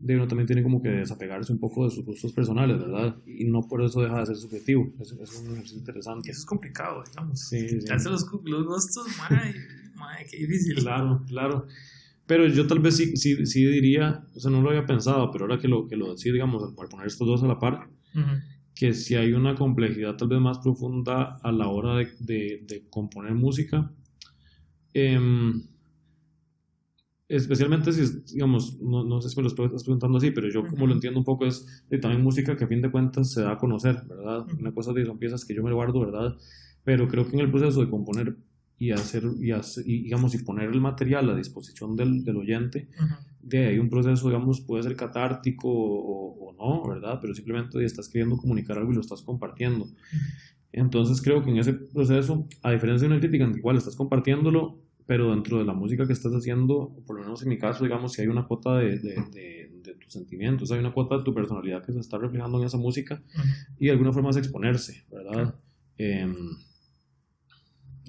uno también tiene como que desapegarse un poco de sus gustos personales, ¿verdad? Y no por eso deja de ser subjetivo. Es, es un ejercicio interesante. Eso es complicado, digamos. Sí, sí. Los, los gustos, (laughs) madre, qué difícil. Claro, claro. Pero yo tal vez sí, sí, sí, diría, o sea, no lo había pensado, pero ahora que lo, que lo sí, digamos, para poner estos dos a la par, que si hay una complejidad tal vez más profunda a la hora de, de, de componer música, em, especialmente si, digamos, no, no, sé si me lo estás preguntando así, pero yo como lo entiendo un poco es de también música que a fin de cuentas se da a conocer, ¿verdad? Una cosa de son piezas que yo me guardo, ¿verdad? Pero creo que en el proceso de componer y hacer, y, hacer, y digamos, y poner el material a disposición del, del oyente, de ahí un proceso, digamos, puede ser catártico o, no, ¿verdad? Pero simplemente estás queriendo comunicar algo y lo estás compartiendo. Entonces creo que en ese proceso, a diferencia de una crítica en la cual estás compartiéndolo, pero dentro de la música que estás haciendo, por lo menos en mi caso, digamos, si hay una cuota de, de, de, tus sentimientos, hay una cuota de tu personalidad que se está reflejando en esa música y de alguna forma es exponerse, ¿verdad? Eh,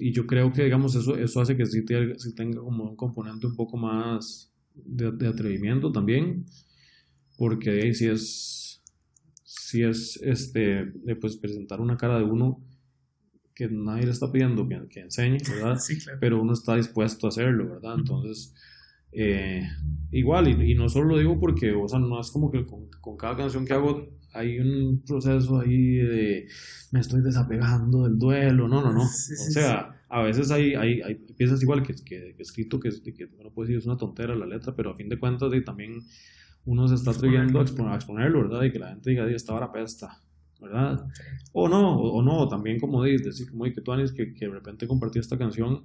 y yo creo que, digamos, eso, eso hace que sí, tenga como un componente un poco más de, atrevimiento también, porque ahí sí es, sí es, este, pues, presentar una cara de uno que nadie le está pidiendo que, que enseñe, ¿verdad? (laughs) Pero uno está dispuesto a hacerlo, ¿verdad? Entonces, eh, igual, y, y, no solo lo digo porque, o sea, no es como que con, con cada canción que hago hay un proceso ahí de me estoy desapegando del duelo, no, no, no. o sea, a veces hay, hay, hay, piezas igual que, que, que escrito que, que uno puede decir es una tontera la letra, pero a fin de cuentas y también uno se está atreviendo a, exponerlo, ¿verdad? Y que la gente diga, esta vara pesta, ¿verdad? O no, o, no, también como dices, decir, como que tú que, que de repente compartí esta canción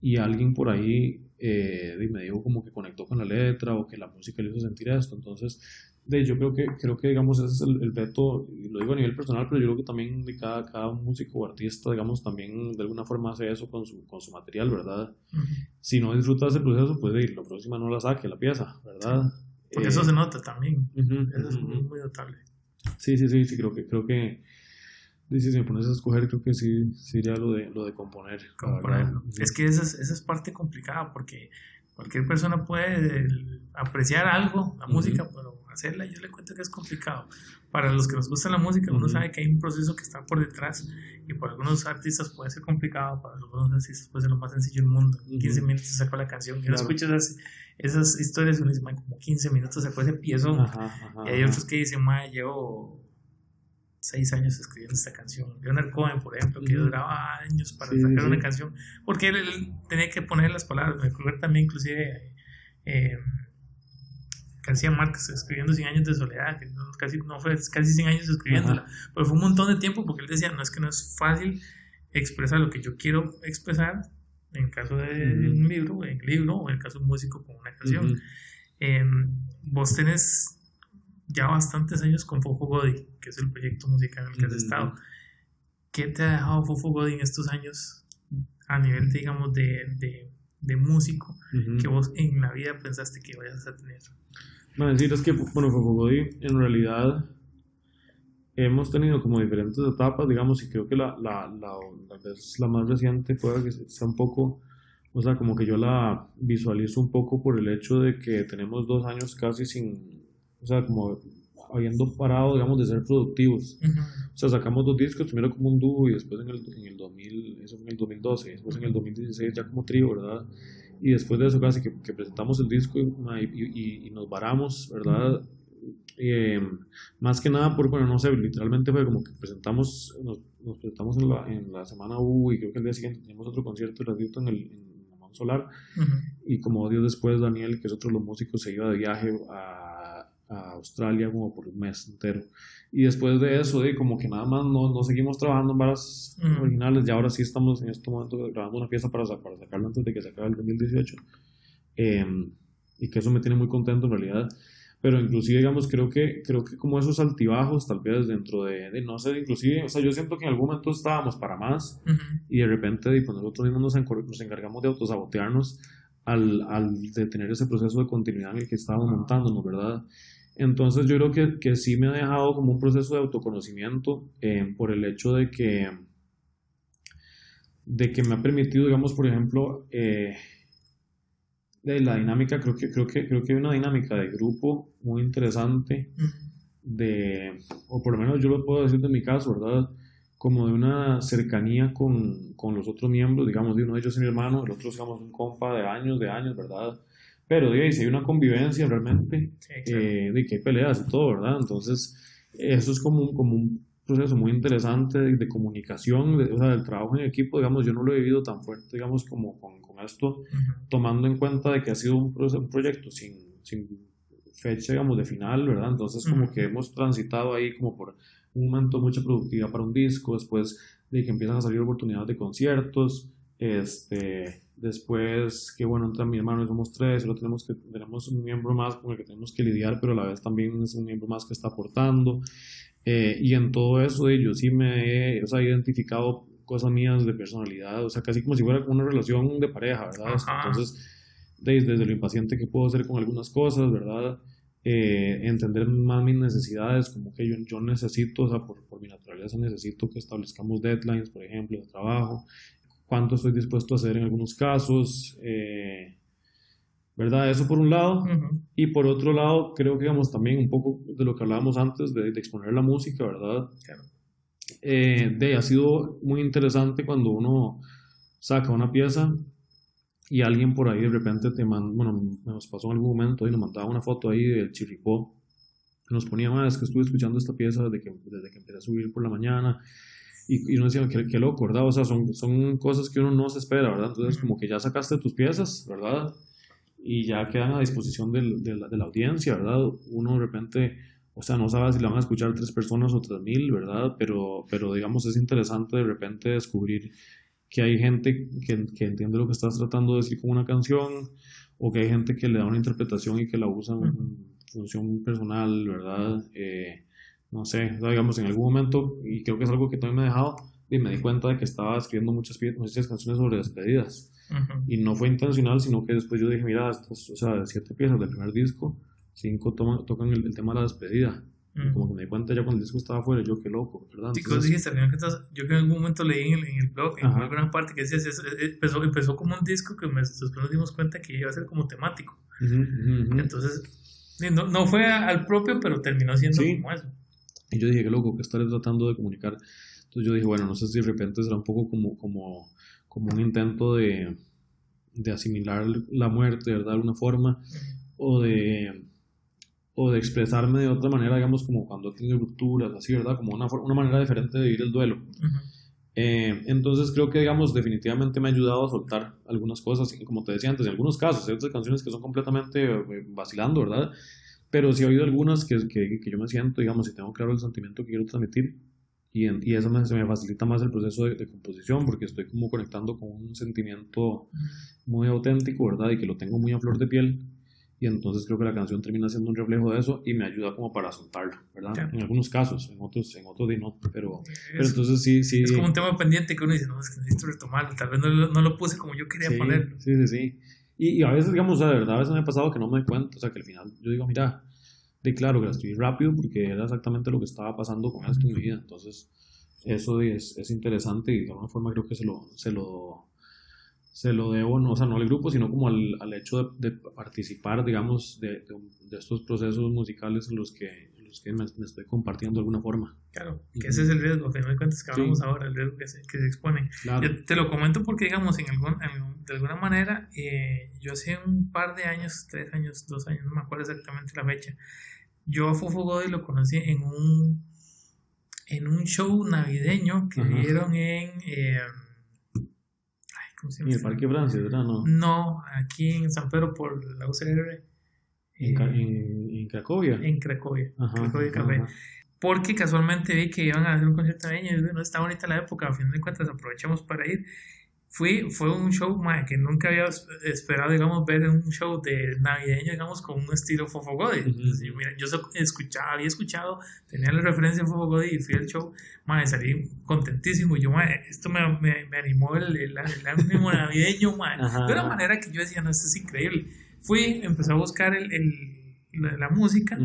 y alguien por ahí eh, me dijo como que conectó con la letra o que la música le hizo sentir esto. Entonces, de, yo creo que, creo que digamos, ese es el, el reto, y lo digo a nivel personal, pero yo creo que también de cada, cada músico o artista, digamos, también de alguna forma hace eso con su, con su material, ¿verdad? Si no disfruta ese proceso, pues de, la próxima no la saque la pieza, ¿verdad? Porque eso eh, se nota también. eso es muy, muy notable. Sí, sí, sí, sí, creo que, creo que si me pones a escoger, creo que sí sería lo de, lo de componer. Es que esa es, esa es parte complicada porque cualquier persona puede apreciar algo, la música, pero hacerla yo le cuento que es complicado. Para los que nos gusta la música, uno sabe que hay un proceso que está por detrás y para algunos artistas puede ser complicado, para algunos artistas puede ser lo más sencillo del mundo. 15 minutos sacó la canción y no escuchas esas, esas historias, uno dice, como 15 minutos sacó ese piezo. y hay otros que dicen, ma, llevo seis años escribiendo esta canción. Leonard Cohen, por ejemplo, que duraba años para sacar una canción, porque él, tenía que poner las palabras. Me acuerdo también, inclusive, eh, García Márquez escribiendo 100 años de soledad, que casi, no fue casi 100 años escribiéndola, pero fue un montón de tiempo porque él decía, no es que no es fácil expresar lo que yo quiero expresar, en el caso de un libro, en el libro, o en el caso de un músico con una canción. Em, vos tenés ya bastantes años con Fofo Godi, que es el proyecto musical en el que has estado. ¿Qué te ha dejado Fofo Godi en estos años a nivel, digamos, de, de, músico que vos en la vida pensaste que ibas a tener? No, decir es que, bueno, Fofo Godi en realidad hemos tenido como diferentes etapas, digamos, y creo que la, la, la, la, más reciente fue que sea un poco, o sea, como que yo la visualizo un poco por el hecho de que tenemos dos años casi sin o sea, como habiendo parado, digamos, de ser productivos. O sea, sacamos dos discos, primero como un dúo y después en el, en el 2000, eso en el 2012, después en el 2016 ya como trío, ¿verdad? Y después de eso casi que, que presentamos el disco y, y, y nos varamos, ¿verdad? Eh, más que nada, por, bueno, no sé, literalmente fue como que presentamos, nos, nos presentamos en la, en la semana U y creo que el día siguiente teníamos otro concierto gratuito en el en Solar. Y como días después, Daniel, que es otro de los músicos, se iba de viaje a a Australia como por un mes entero. Y después de eso, de como que nada más no, no seguimos trabajando en varas originales, y ahora sí estamos en este momento grabando una pieza para, para sacarla antes de que se acabe el 2018. Em, y que eso me tiene muy contento en realidad. Pero inclusive, digamos, creo que, creo que como esos altibajos, tal vez dentro de, de no sé, inclusive, o sea, yo siento que en algún momento estábamos para más y de repente y pues nosotros mismos nos, nos encargamos de autosabotearnos al, al de tener ese proceso de continuidad en el que estábamos montándonos, ¿verdad? Entonces yo creo que, que sí me ha dejado como un proceso de autoconocimiento eh, por el hecho de que, de que me ha permitido, digamos, por ejemplo, eh, de la dinámica, creo que, creo, que, creo que hay una dinámica de grupo muy interesante, de, o por lo menos yo lo puedo decir de mi caso, ¿verdad? Como de una cercanía con, con los otros miembros, digamos, de uno de ellos es mi hermano, el otro, digamos, un compa de años, de años, ¿verdad? Pero, de si hay una convivencia realmente, eh, de que hay peleas y todo, ¿verdad? Entonces, eso es como un, como un proceso muy interesante de, comunicación, de, o sea, del trabajo en equipo, digamos, yo no lo he vivido tan fuerte, digamos, como con, con esto, tomando en cuenta de que ha sido un, un proyecto sin, sin, fecha, digamos, de final, ¿verdad? Entonces, como que hemos transitado ahí como por un momento mucha productividad para un disco, después de que empiezan a salir oportunidades de conciertos, este, Después, que bueno, entra mi hermano, somos tres, solo tenemos, que, tenemos un miembro más con el que tenemos que lidiar, pero a la vez también es un miembro más que está aportando. Eh, y en todo eso, yo sí me he o sea, identificado cosas mías de personalidad, o sea, casi como si fuera una relación de pareja, ¿verdad? Entonces, desde, desde, lo impaciente que puedo ser con algunas cosas, ¿verdad? Eh, entender más mis necesidades, como que yo, yo necesito, o sea, por, por mi naturaleza necesito que establezcamos deadlines, por ejemplo, de trabajo, cuánto estoy dispuesto a hacer en algunos casos, eh, ¿verdad? Eso por un lado. Y por otro lado, creo que, digamos, también un poco de lo que hablábamos antes, de, exponer la música, ¿verdad? Claro. Eh, de, ha sido muy interesante cuando uno saca una pieza y alguien por ahí de repente te manda, bueno, nos pasó en algún momento y nos mandaba una foto ahí del chirripó nos ponía más, que estuve escuchando esta pieza desde que, desde que empecé a subir por la mañana. Y, y uno decía, qué, qué loco, ¿verdad? O sea, son, son cosas que uno no se espera, ¿verdad? Entonces, como que ya sacaste tus piezas, ¿verdad? Y ya quedan a disposición del, de, la, de la audiencia, ¿verdad? Uno de repente, o sea, no sabe si la van a escuchar tres personas o tres mil, ¿verdad? Pero, pero digamos, es interesante de repente descubrir que hay gente que, que entiende lo que estás tratando de decir con una canción, o que hay gente que le da una interpretación y que la usa en función personal, ¿verdad? Eh, no sé, digamos, en algún momento, y creo que es algo que también me ha dejado, y me di cuenta de que estaba escribiendo muchas, muchas canciones sobre despedidas. Y no fue intencional, sino que después yo dije, mira, estas, o sea, siete piezas del primer disco, cinco toman, tocan el, el tema de la despedida. Y Ujú. como que me di cuenta ya cuando el disco estaba afuera, yo qué loco, ¿verdad? Sí, Entonces, dijiste, de cuentas, yo que en algún momento leí en el, en el blog, en Ajá. alguna parte que decías, eso, empezó, empezó como un disco que me, después nos dimos cuenta que iba a ser como temático. ujú, ujú. Entonces, no, no fue al propio, pero terminó siendo Sí. como eso. Y yo dije, qué loco, que estaré tratando de comunicar. Entonces yo dije, bueno, no sé si de repente será un poco como, como, como un intento de, de asimilar la muerte, ¿verdad? De alguna forma, o de, o de expresarme de otra manera, digamos, como cuando he tenido rupturas, así, ¿verdad? Como una, una manera diferente de vivir el duelo. Eh, entonces creo que, digamos, definitivamente me ha ayudado a soltar algunas cosas, como te decía antes, en algunos casos, hay otras canciones que son completamente eh, vacilando, ¿verdad? Pero sí ha habido algunas que, que, que yo me siento, digamos, y tengo claro el sentimiento que quiero transmitir, y, en- y eso me, se me facilita más el proceso de, de composición, porque estoy como conectando con un sentimiento muy auténtico, ¿verdad? Y que lo tengo muy a flor de piel. Y entonces creo que la canción termina siendo un reflejo de eso y me ayuda como para soltarlo, ¿verdad? Claro. En algunos casos, en otros, en otros no, pero, pero Es, entonces sí, sí. es como un tema pendiente que uno dice, no, es que necesito retomarlo, tal vez no, no lo puse como yo quería sí, ponerlo. Sí, sí, sí. Y, a veces, digamos, o verdad, a veces me ha pasado que no me doy cuenta, o sea, que al final yo digo, mira, de claro que la rápido porque era exactamente lo que estaba pasando con esto en mi vida. Entonces, eso es, es interesante y de alguna forma creo que se lo, se lo, se lo debo, no, o sea, no al grupo, sino como al, al hecho de, de participar, digamos, de, de, de estos procesos musicales en los que, en los que me, me estoy compartiendo de alguna forma. Claro, que ese es el riesgo, a final de cuentas, que Sí. hablamos ahora, el riesgo que se, que se expone. Claro. Yo te lo comento porque, digamos, en algún, en- de alguna manera, eh, yo hace un par de años, tres años, dos años, no me acuerdo exactamente la fecha, yo a Fofo Godoy lo conocí en un, en un show navideño que Ajá. dieron en... eh, ¿cómo se el Parque Francia, ¿verdad? No. No, aquí en San Pedro por la UCR. En, eh, en, en Cracovia. en Cracovia, Ajá, Cracovia Café. ajá. Porque casualmente vi que iban a hacer un concierto de y bueno, está bonita la época, a final de cuentas aprovechamos para ir. Fui, fue un show mae, que nunca había es- esperado, digamos, ver un show de navideño, digamos, con un estilo Fofo Godi. Yo, mira, yo escuchaba, había escuchado, tenía la referencia de Fofo Godi y fui al show, salí contentísimo. Yo, mae, esto me, me, me animó el, el, el ánimo navideño. (laughs) Ajá. De una manera que yo decía, no, esto es increíble. Fui, empecé a buscar el, el- la, la música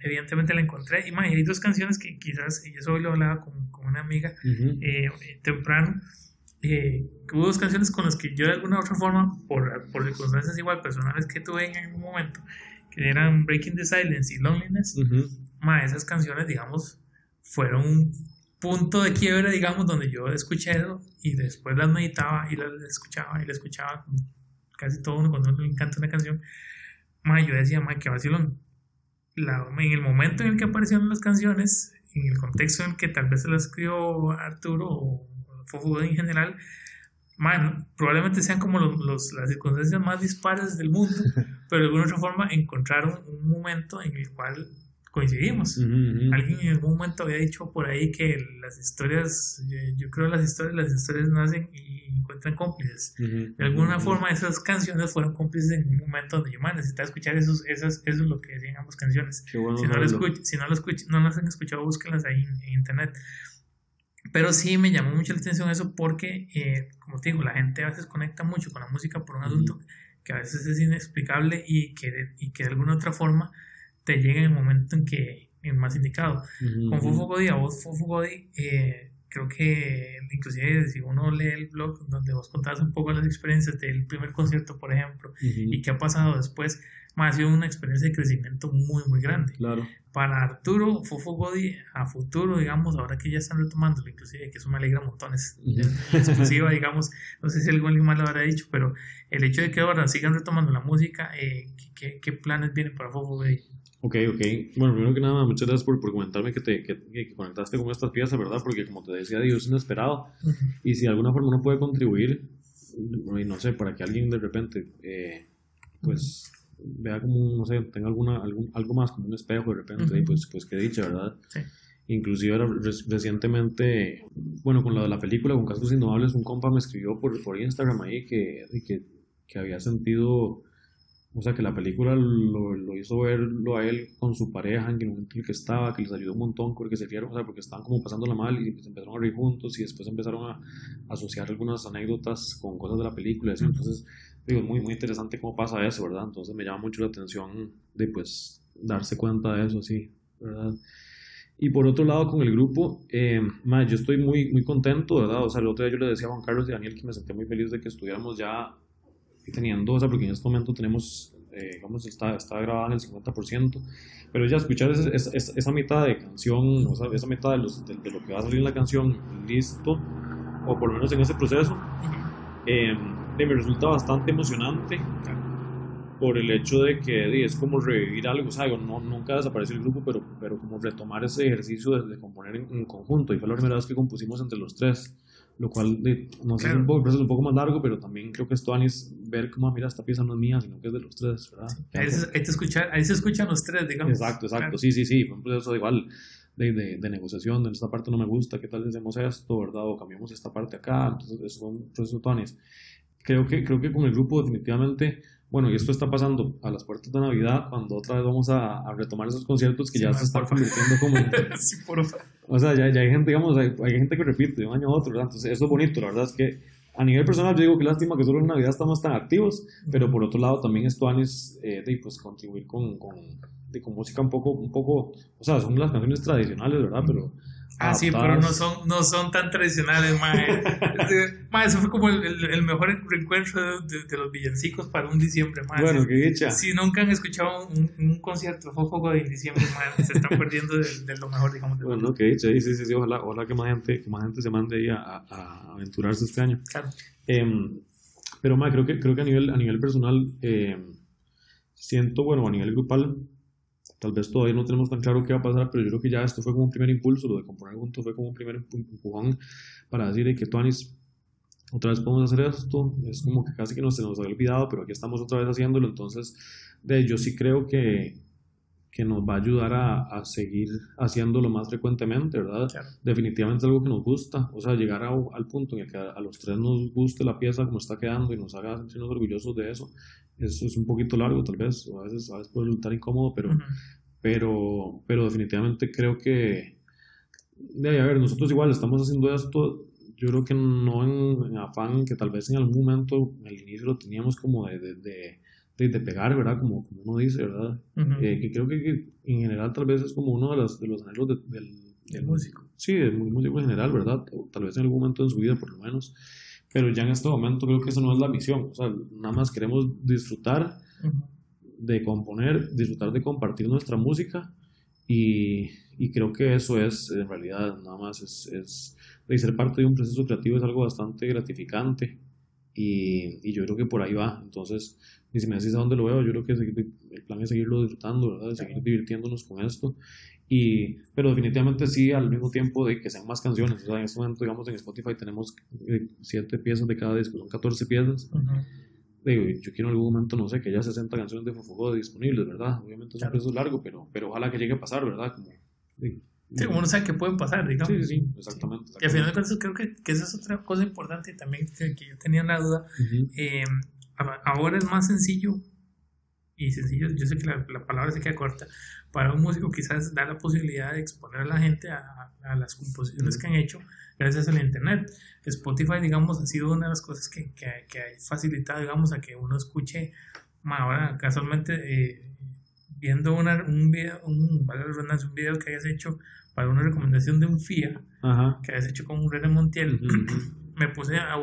evidentemente la encontré y, ma, y hay dos canciones que quizás, y eso hoy lo hablaba con, con una amiga eh, temprano, eh, que hubo dos canciones con las que yo de alguna u otra forma, por, por circunstancias igual personales que tuve en algún momento, que eran Breaking the Silence y Loneliness, Ujú. ma, esas canciones, digamos, fueron un punto de quiebre, digamos, donde yo escuché eso y después las meditaba y las escuchaba y las escuchaba casi todo uno cuando uno le encanta una canción. Ma, yo decía, ma, qué vacilón. La, en el momento en el que aparecieron las canciones, en el contexto en el que tal vez se las escribió Arturo o Fofo en general, man, probablemente sean como los, los- las circunstancias más dispares del mundo, (laughs) pero de alguna otra forma encontraron un momento en el cual coincidimos. Ujú, ujú. Alguien en algún momento había dicho por ahí que las historias, eh, yo creo las historias, las historias nacen y encuentran cómplices. Ujú, De alguna forma esas canciones fueron cómplices en un momento donde yo man, necesitaba escuchar esos, esas, eso es lo que decían ambas canciones. Bueno Si no, lo escuch- si no, lo escuch- no las han escuchado, búsquenlas ahí en, en internet. Pero sí me llamó mucho la atención eso porque, eh, como te digo, la gente a veces conecta mucho con la música por un asunto que a veces es inexplicable y que, de- y que de alguna otra forma te llega en el momento en que el más indicado. Con. Fofo Godi, a vos Fofo Godi, eh, creo que inclusive si uno lee el blog donde vos contabas un poco las experiencias del primer concierto, por ejemplo, y qué ha pasado después, ha sido una experiencia de crecimiento muy, muy grande. Claro. Para Arturo, Fofo Body, a futuro, digamos, ahora que ya están retomando, inclusive, que eso me alegra montones, exclusiva, digamos, no sé si alguien más lo habrá dicho, pero el hecho de que ahora sigan retomando la música, eh, ¿qué, ¿qué, planes vienen para Fofo Body? Ok, ok. Bueno, primero que nada, muchas gracias por, por comentarme que te que, que conectaste con estas piezas, ¿verdad? Porque como te decía, Dios es inesperado. Uh -huh. Y si de alguna forma uno puede contribuir, no sé, para que alguien de repente, eh, pues, uh -huh. Vea como, no sé, tenga alguna, algún, algo más como un espejo de repente, uh -huh. y pues, pues qué dicha, ¿verdad? Sí. Inclusive recientemente, bueno, con lo de la película, con Casos Innovables, un compa me escribió por, por Instagram ahí que, que, que había sentido o sea, que la película lo, lo, hizo verlo a él con su pareja en el momento en el que estaba, que les ayudó un montón porque se vieron, o sea, porque estaban como pasándola mal y pues empezaron a reír juntos y después empezaron a, asociar algunas anécdotas con cosas de la película. ¿sí? Entonces, digo, muy, muy interesante cómo pasa eso, ¿verdad? Entonces me llama mucho la atención de, pues, darse cuenta de eso, sí, ¿verdad? Y por otro lado, con el grupo, eh, yo estoy muy, muy contento, ¿verdad? O sea, el otro día yo le decía a Juan Carlos y Daniel que me sentí muy feliz de que estuviéramos ya teniendo, o sea, porque en este momento tenemos, eh, digamos, está, está grabada en el 50%, pero ya escuchar esa, esa, esa mitad de canción, o sea, esa mitad de, los, de, de, lo que va a salir en la canción listo, o por lo menos en ese proceso, eh, me resulta bastante emocionante por el hecho de que es como revivir algo, o sea, no, nunca desapareció el grupo, pero, pero como retomar ese ejercicio de, de componer en, en, conjunto, y fue la primera vez que compusimos entre los tres lo cual de, no sé, claro. es un poco, es un poco más largo, pero también creo que esto es ver como, mira, esta pieza no es mía, sino que es de los tres, ¿verdad? Ahí, se, ahí, escucha, ahí se escuchan los tres, digamos. Exacto, exacto, claro. sí, sí, sí, fue un proceso igual de, de, de, negociación, de esta parte no me gusta, ¿qué tal hacemos esto, verdad? O cambiamos esta parte acá, entonces eso fue un proceso tonis. Creo que, creo que con el grupo definitivamente bueno, y esto está pasando a las puertas de Navidad, cuando otra vez vamos a, a retomar esos conciertos que sí, ya se están convirtiendo como en... (laughs) sí, por favor. O sea, ya, ya, hay gente, digamos, hay, hay, gente que repite de un año a otro, ¿verdad? Entonces, eso es bonito, la verdad es que a nivel personal yo digo que lástima que solo en Navidad estamos tan activos, pero por otro lado también esto es eh, de pues contribuir con, con, de, con música un poco, un poco, o sea, son las canciones tradicionales, ¿verdad? Pero Ah, sí, pero no son, no son tan tradicionales, mae. (laughs) mae, eso fue como el, el, el mejor reencuentro de, de, los villancicos para un diciembre, mae. Bueno, qué dicha. Si nunca han escuchado un, un concierto Fofoco de diciembre, mae, se están perdiendo de, de, lo mejor, digamos. Bueno, qué dicha, sí, sí, sí, ojalá, ojalá que más gente, que más gente se mande ahí a, a, a aventurarse este año. Claro. Eh, pero, mae, creo que, creo que a nivel, a nivel personal, eh, siento, bueno, a nivel grupal, Tal vez todavía no tenemos tan claro qué va a pasar, pero yo creo que ya esto fue como un primer impulso, lo de componer juntos fue como un primer empujón para decir que Tuanis, otra vez podemos hacer esto, es como que casi que no se nos había olvidado, pero aquí estamos otra vez haciéndolo, entonces de, yo sí creo que, que nos va a ayudar a, a seguir haciéndolo más frecuentemente, ¿verdad? Claro. Definitivamente es algo que nos gusta, o sea, llegar a, al punto en el que a, a, los tres nos guste la pieza como está quedando y nos haga sentirnos orgullosos de eso, eso es un poquito largo tal vez, o a veces, a veces puede resultar incómodo, pero, uh -huh. pero, pero definitivamente creo que, de, a ver, nosotros igual estamos haciendo esto, yo creo que no en, en afán, que tal vez en algún momento, en el inicio lo teníamos como de, de, de de, de, pegar, ¿verdad? Como, como uno dice, ¿verdad? Uh -huh. eh, que creo que, que, en general tal vez es como uno de los, de los anhelos de, del, del músico. Sí, del músico en general, ¿verdad? O tal vez en algún momento de su vida, por lo menos. Pero ya en este momento creo que eso no es la misión. O sea, nada más queremos disfrutar uh -huh. de componer, disfrutar de compartir nuestra música y, y, creo que eso es, en realidad, nada más es, es de ser parte de un proceso creativo es algo bastante gratificante y, y yo creo que por ahí va. Entonces, y si me decís a dónde lo veo, yo creo que el plan es seguirlo disfrutando, ¿verdad? De seguir divirtiéndonos con esto. Y, pero definitivamente sí, al mismo tiempo de que sean más canciones. O sea, en este momento, digamos, en Spotify tenemos eh, siete piezas de cada disco, son 14 piezas. Uh -huh. Digo, yo quiero en algún momento, no sé, que haya 60 canciones de Fofogo disponibles, ¿verdad? Obviamente es claro. un proceso largo, pero, pero ojalá que llegue a pasar, ¿verdad? Como, digo, Sí, como uno sabe que pueden pasar, digamos. Sí, sí, sí exactamente, exactamente, Y al final de cuentas creo que, que esa es otra cosa importante también que, que yo tenía la duda. Uh -huh. eh, ahora es más sencillo y sencillo, yo sé que la, la, palabra se queda corta, para un músico quizás da la posibilidad de exponer a la gente a, a las composiciones que han hecho gracias al internet. Spotify, digamos, ha sido una de las cosas que, que, que ha facilitado, digamos, a que uno escuche, ahora casualmente eh, viendo una, un video, un, un video que hayas hecho para una recomendación de un FIA, Ajá. que hayas hecho con un René Montiel, uh (clears throat) -huh me puse a,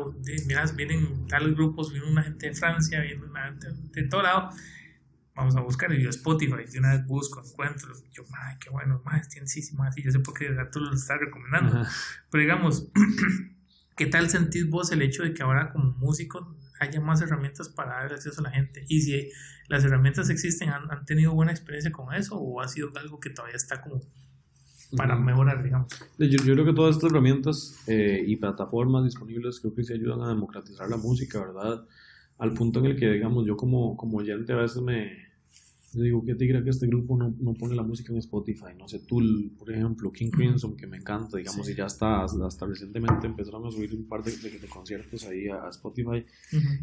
miras, vienen tales grupos, viene una gente de Francia, viene una gente de todo lado, vamos a buscar. Y yo Spotify, de una vez busco, encuentro. Yo, madre, qué bueno, madre, tiene sí, sí, Y yo sé por qué tú lo estás recomendando. Pero digamos, (clears throat) ¿qué tal sentís vos el hecho de que ahora como músico haya más herramientas para dar acceso a la gente? Y si las herramientas existen, ¿han, han tenido buena experiencia con eso o ha sido algo que todavía está como para mejorar, digamos. Yo, yo, creo que todas estas herramientas eh, y plataformas disponibles creo que se ayudan a democratizar la música, ¿verdad? Al punto en el que, digamos, yo como, como oyente a veces me digo, ¿qué te dirá que este grupo no, no, pone la música en Spotify? No sé, Tool, por ejemplo, King Crimson, que me encanta, digamos, y ya está, hasta recientemente empezaron a subir un par de, de, conciertos ahí a, Spotify,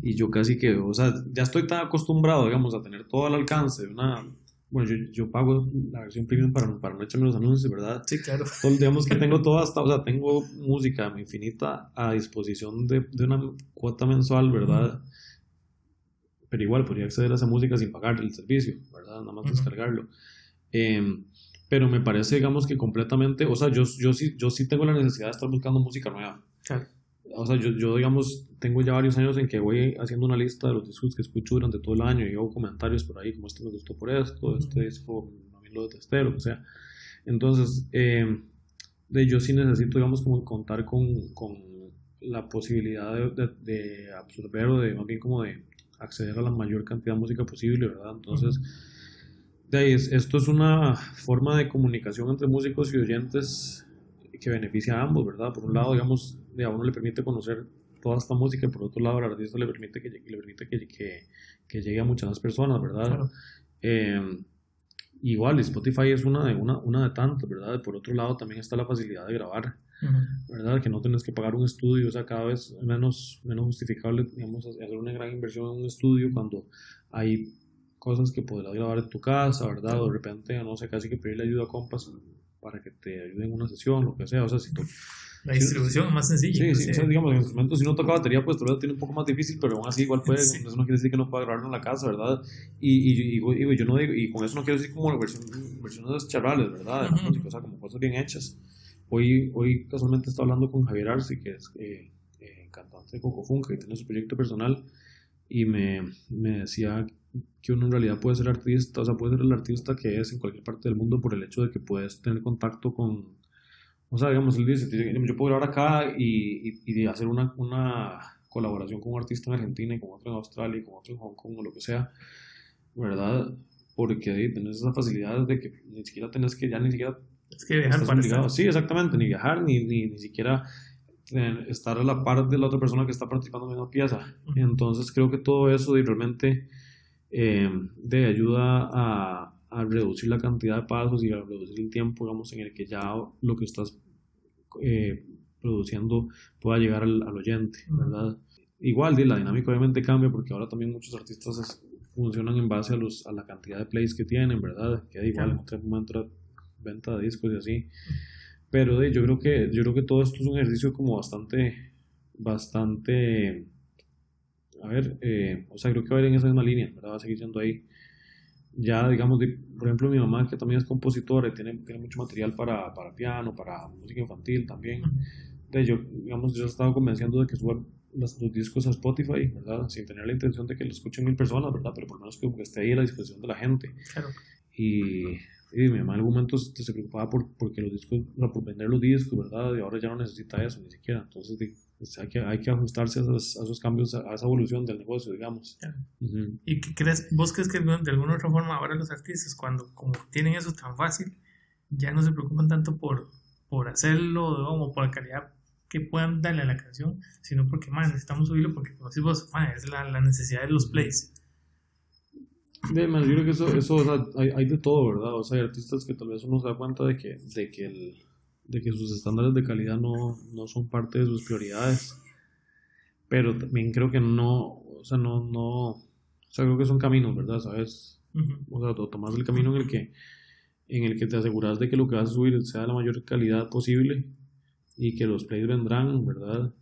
y yo casi que, o sea, ya estoy tan acostumbrado, digamos, a tener todo al alcance de una bueno, yo, yo, pago la versión premium para, para no echarme los anuncios, ¿verdad? Sí, claro. Entonces, digamos que tengo toda hasta, o sea, tengo música infinita a disposición de, de una cuota mensual, ¿verdad? Pero igual podría acceder a esa música sin pagar el servicio, ¿verdad? Nada más descargarlo. Em, pero me parece, digamos, que completamente, o sea, yo, yo, sí, yo sí tengo la necesidad de estar buscando música nueva. Claro o sea, yo, yo, digamos, tengo ya varios años en que voy haciendo una lista de los discos que escucho durante todo el año y hago comentarios por ahí, como este me gustó por esto, este disco también lo detesté, o sea. Entonces, eh, de, yo sí necesito, digamos, como contar con, con la posibilidad de, de, absorber o de, más bien como de acceder a la mayor cantidad de música posible, ¿verdad? Entonces, de esto es una forma de comunicación entre músicos y oyentes que beneficia a ambos, ¿verdad? Por un lado, digamos, a uno le permite conocer toda esta música y por otro lado al artista le permite que, le permite que, que, que llegue a muchas más personas, ¿verdad? Eh, igual, Spotify es una de, una, una de tantas, ¿verdad? Por otro lado también está la facilidad de grabar, ¿verdad? Que no tienes que pagar un estudio, o sea, cada vez menos, menos justificable, digamos, hacer una gran inversión en un estudio cuando hay cosas que podrás grabar en tu casa, ¿verdad? O de repente, no sé, casi que pedirle ayuda a compas para que te ayuden en una sesión, lo que sea, o sea, si tú la distribución es más sencilla. Sí, sí, digamos, en instrumentos si no toca batería, pues todavía tiene un poco más difícil, pero aún así igual puede, eso no quiere decir que no pueda grabarlo en la casa, ¿verdad? Y, y, y, yo no digo, y con eso no quiero decir como versión, versiones charrales, ¿verdad? o sea, como cosas bien hechas. Hoy, hoy casualmente estaba hablando con Javier Arce, que es eh, eh, cantante de Coco Funka y tiene su proyecto personal, y me, me decía que uno en realidad puede ser artista, o sea, puede ser el artista que es en cualquier parte del mundo por el hecho de que puedes tener contacto con o sea, digamos, él dice, yo puedo grabar acá y, y, hacer una, una, colaboración con un artista en Argentina y con otro en Australia y con otro en Hong Kong o lo que sea, ¿verdad? Porque ahí tenés esa facilidad de que ni siquiera tenés que, ya ni siquiera... Es que viajar para Sí, exactamente, ni viajar, ni, ni, ni siquiera estar a la par de la otra persona que está participando en una pieza. Entonces creo que todo eso de realmente eh, de ayuda a, a, reducir la cantidad de pasos y a reducir el tiempo, digamos, en el que ya lo que estás eh, produciendo pueda llegar al, oyente, ¿verdad? Igual, la dinámica obviamente cambia porque ahora también muchos artistas funcionan en base a, los, a la cantidad de plays que tienen, ¿verdad? Que igual en otro momento venta de discos y así. Pero de, yo creo que yo creo que todo esto es un ejercicio como bastante bastante a ver, eh, o sea, creo que va a ir en esa misma línea, ¿verdad? Va a seguir siendo ahí. Ya, digamos, por ejemplo, mi mamá, que también es compositora y tiene, tiene mucho material para, para piano, para música infantil también. De yo, digamos, yo he estado convenciendo de que suban los, discos a Spotify, ¿verdad? Sin tener la intención de que lo escuchen mil personas, ¿verdad? Pero por lo menos que, esté ahí a la disposición de la gente. Claro. Y, y, mi mamá en algún momento se, preocupaba por, porque los discos, por vender los discos, ¿verdad? Y ahora ya no necesita eso, ni siquiera. Entonces, hay, que, hay que ajustarse a esos, a esos cambios, a, esa evolución del negocio, digamos. ¿Y qué crees, vos crees que de alguna otra forma ahora los artistas, cuando como tienen eso tan fácil, ya no se preocupan tanto por, por hacerlo o por la calidad que puedan darle a la canción, sino porque, necesitamos subirlo porque, como decís vos, man, es la, la, necesidad de los plays. De, man, yo creo que eso, eso hay, hay, de todo, ¿verdad? O sea, hay artistas que tal vez uno se da cuenta de que, de que el de que sus estándares de calidad no, no son parte de sus prioridades. Pero también creo que no, o sea, no, no, o sea, creo que son caminos, ¿verdad? ¿Sabes? O sea, tomas el camino en el que en el que te aseguras de que lo que vas a subir sea de la mayor calidad posible y que los plays vendrán, ¿verdad?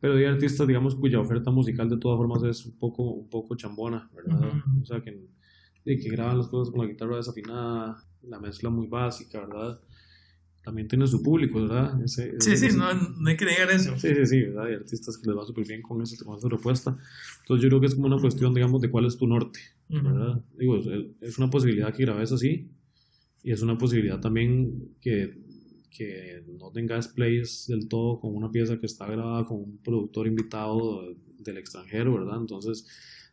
Pero hay artistas, digamos, cuya oferta musical de todas formas es un poco, un poco chambona, ¿verdad? O sea, que, que graban las cosas con la guitarra desafinada, la mezcla muy básica, ¿verdad? también tiene su público, ¿verdad? sí, sí, no, no, hay que negar eso. Sí, sí, sí, Hay artistas que les va súper bien con, eso, con esa propuesta. Entonces yo creo que es como una cuestión, digamos, de cuál es tu norte, ¿verdad? Digo, es, es una posibilidad que grabes así y es una posibilidad también que, que no tengas plays del todo con una pieza que está grabada con un productor invitado del extranjero, ¿verdad? Entonces,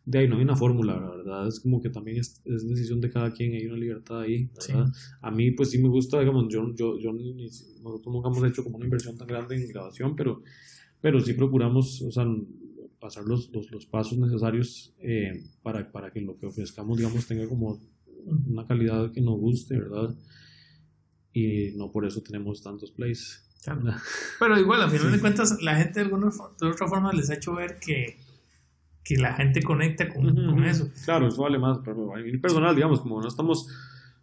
de ahí no hay una fórmula, la verdad, es como que también es, es, decisión de cada quien, hay una libertad ahí, ¿verdad? A mí pues sí me gusta, digamos, yo, yo, yo nosotros nunca hemos hecho como una inversión tan grande en grabación, pero, pero sí procuramos, o sea, pasar los, los, los pasos necesarios eh, para, para que lo que ofrezcamos, digamos, tenga como una calidad que nos guste, ¿verdad? Y no por eso tenemos tantos plays. (laughs) Pero igual, a final de cuentas, la gente de alguna de otra forma les ha hecho ver que, que la gente conecta con, con eso. Claro, eso vale más. Pero a nivel personal, digamos, como no estamos,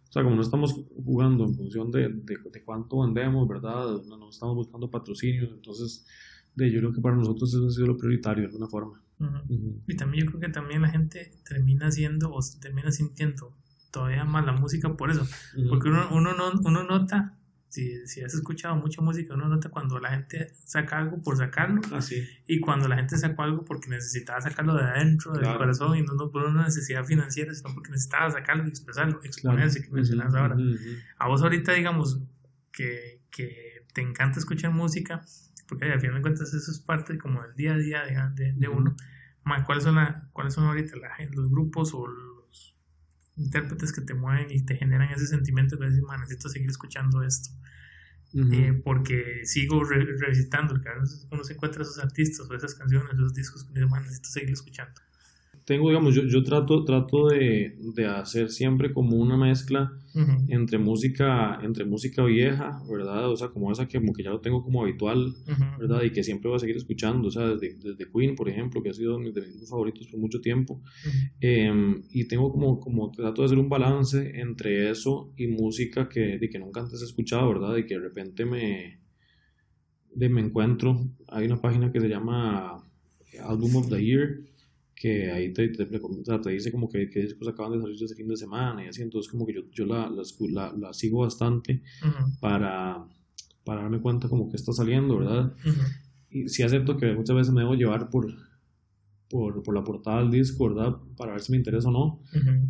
o sea, como no estamos jugando en función de, de, de cuánto vendemos, ¿verdad? No, no, estamos buscando patrocinios, entonces, de, yo creo que para nosotros eso ha sido lo prioritario de alguna forma. Y también yo creo que también la gente termina siendo o termina sintiendo todavía más la música por eso. Porque uno, uno, no, uno nota, si, si, has escuchado mucha música, uno nota cuando la gente saca algo por sacarlo ah, y cuando la gente sacó algo porque necesitaba sacarlo de adentro, del corazón, y no, por una necesidad financiera, sino porque necesitaba sacarlo y expresarlo, exponerse, que mencionas ahora. A vos ahorita, digamos, que, que te encanta escuchar música, porque al final de cuentas eso es parte como del día a día de, de, uno. ¿Cuáles son, la, ¿Cuáles son ahorita la, los grupos o intérpretes que te mueven y te generan ese sentimiento de decir, man, necesito seguir escuchando esto. eh, porque sigo re revisitando, que uno se encuentra esos artistas o esas canciones, esos discos, man, necesito seguir escuchando tengo, digamos, yo, yo trato, trato de, de hacer siempre como una mezcla entre música, entre música vieja, ¿verdad? O sea, como esa que como que ya lo tengo como habitual, ¿verdad? Y que siempre voy a seguir escuchando, o sea, desde, desde Queen, por ejemplo, que ha sido de mis favoritos por mucho tiempo. Eh, y tengo como, como, trato de hacer un balance entre eso y música que, de que nunca antes he escuchado, ¿verdad? Y que de repente me, de me encuentro, hay una página que se llama Album of the Year, que ahí te, te, te, dice como que, que discos acaban de salir este fin de semana y así, entonces como que yo, yo la, la, la, sigo bastante para, para darme cuenta como que está saliendo, ¿verdad? Y sí acepto que muchas veces me debo llevar por, por, por, la portada del disco, ¿verdad? Para ver si me interesa o no.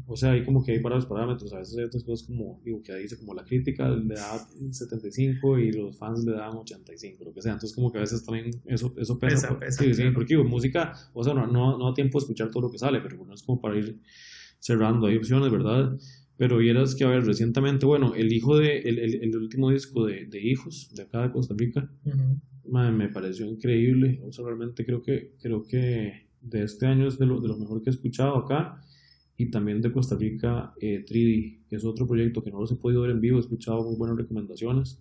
O sea, hay como que hay varios parámetros. A veces hay otras cosas como, digo, que dice como la crítica le da 75 y los fans le dan 85, lo que sea. Entonces, como que a veces también eso, eso pesa. sí, sí, porque digo, música, o sea, no, no, no da tiempo de escuchar todo lo que sale, pero bueno, es como para ir cerrando. Hay opciones, ¿verdad? Pero vieras que, a ver, recientemente, bueno, el hijo de, el, el, el último disco de, de, Hijos, de acá de Costa Rica, me pareció increíble. O sea, realmente creo que, creo que de este año es de lo, de lo mejor que he escuchado acá y también de Costa Rica eh, 3D, que es otro proyecto que no los he podido ver en vivo, he escuchado muy buenas recomendaciones,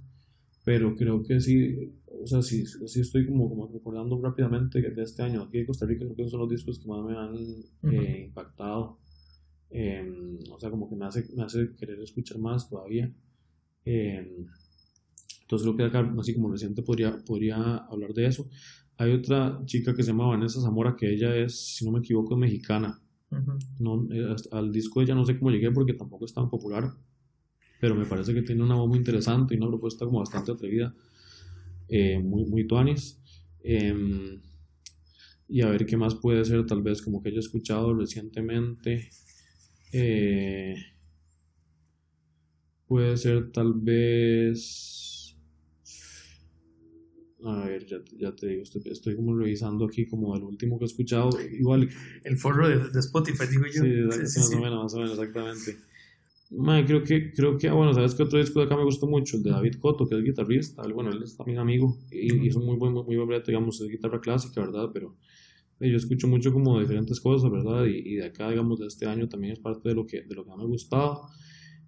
pero creo que sí, o sea, sí, sí estoy como, como recordando rápidamente que de este año aquí en Costa Rica creo que son los discos que más me han eh, impactado, em, o sea, como que me hace, me hace querer escuchar más todavía. Em, entonces creo que acá, así como reciente, podría, podría hablar de eso. Hay otra chica que se llama Vanessa Zamora, que ella es, si no me equivoco, mexicana. no, eh, al disco de ella no sé cómo llegué porque tampoco es tan popular, pero me parece que tiene una voz muy interesante y una propuesta como bastante atrevida, eh, muy, muy tuanis. Em, y a ver qué más puede ser, tal vez como que haya escuchado recientemente. Eh, puede ser tal vez a ver, ya, ya te digo, estoy, estoy, como revisando aquí como el último que he escuchado. Igual. El foro de, de Spotify, digo yo. Sí, sí, más o menos, más o menos, exactamente. creo que, creo que, ah, bueno, sabes que otro disco de acá me gustó mucho, el de David Cotto, que es guitarrista, bueno, él es también amigo y, y es un muy buen, muy buen reto, digamos, es guitarra clásica, ¿verdad? Pero eh, yo escucho mucho como diferentes cosas, ¿verdad? Y, y, de acá, digamos, de este año también es parte de lo que, de lo que me ha gustado.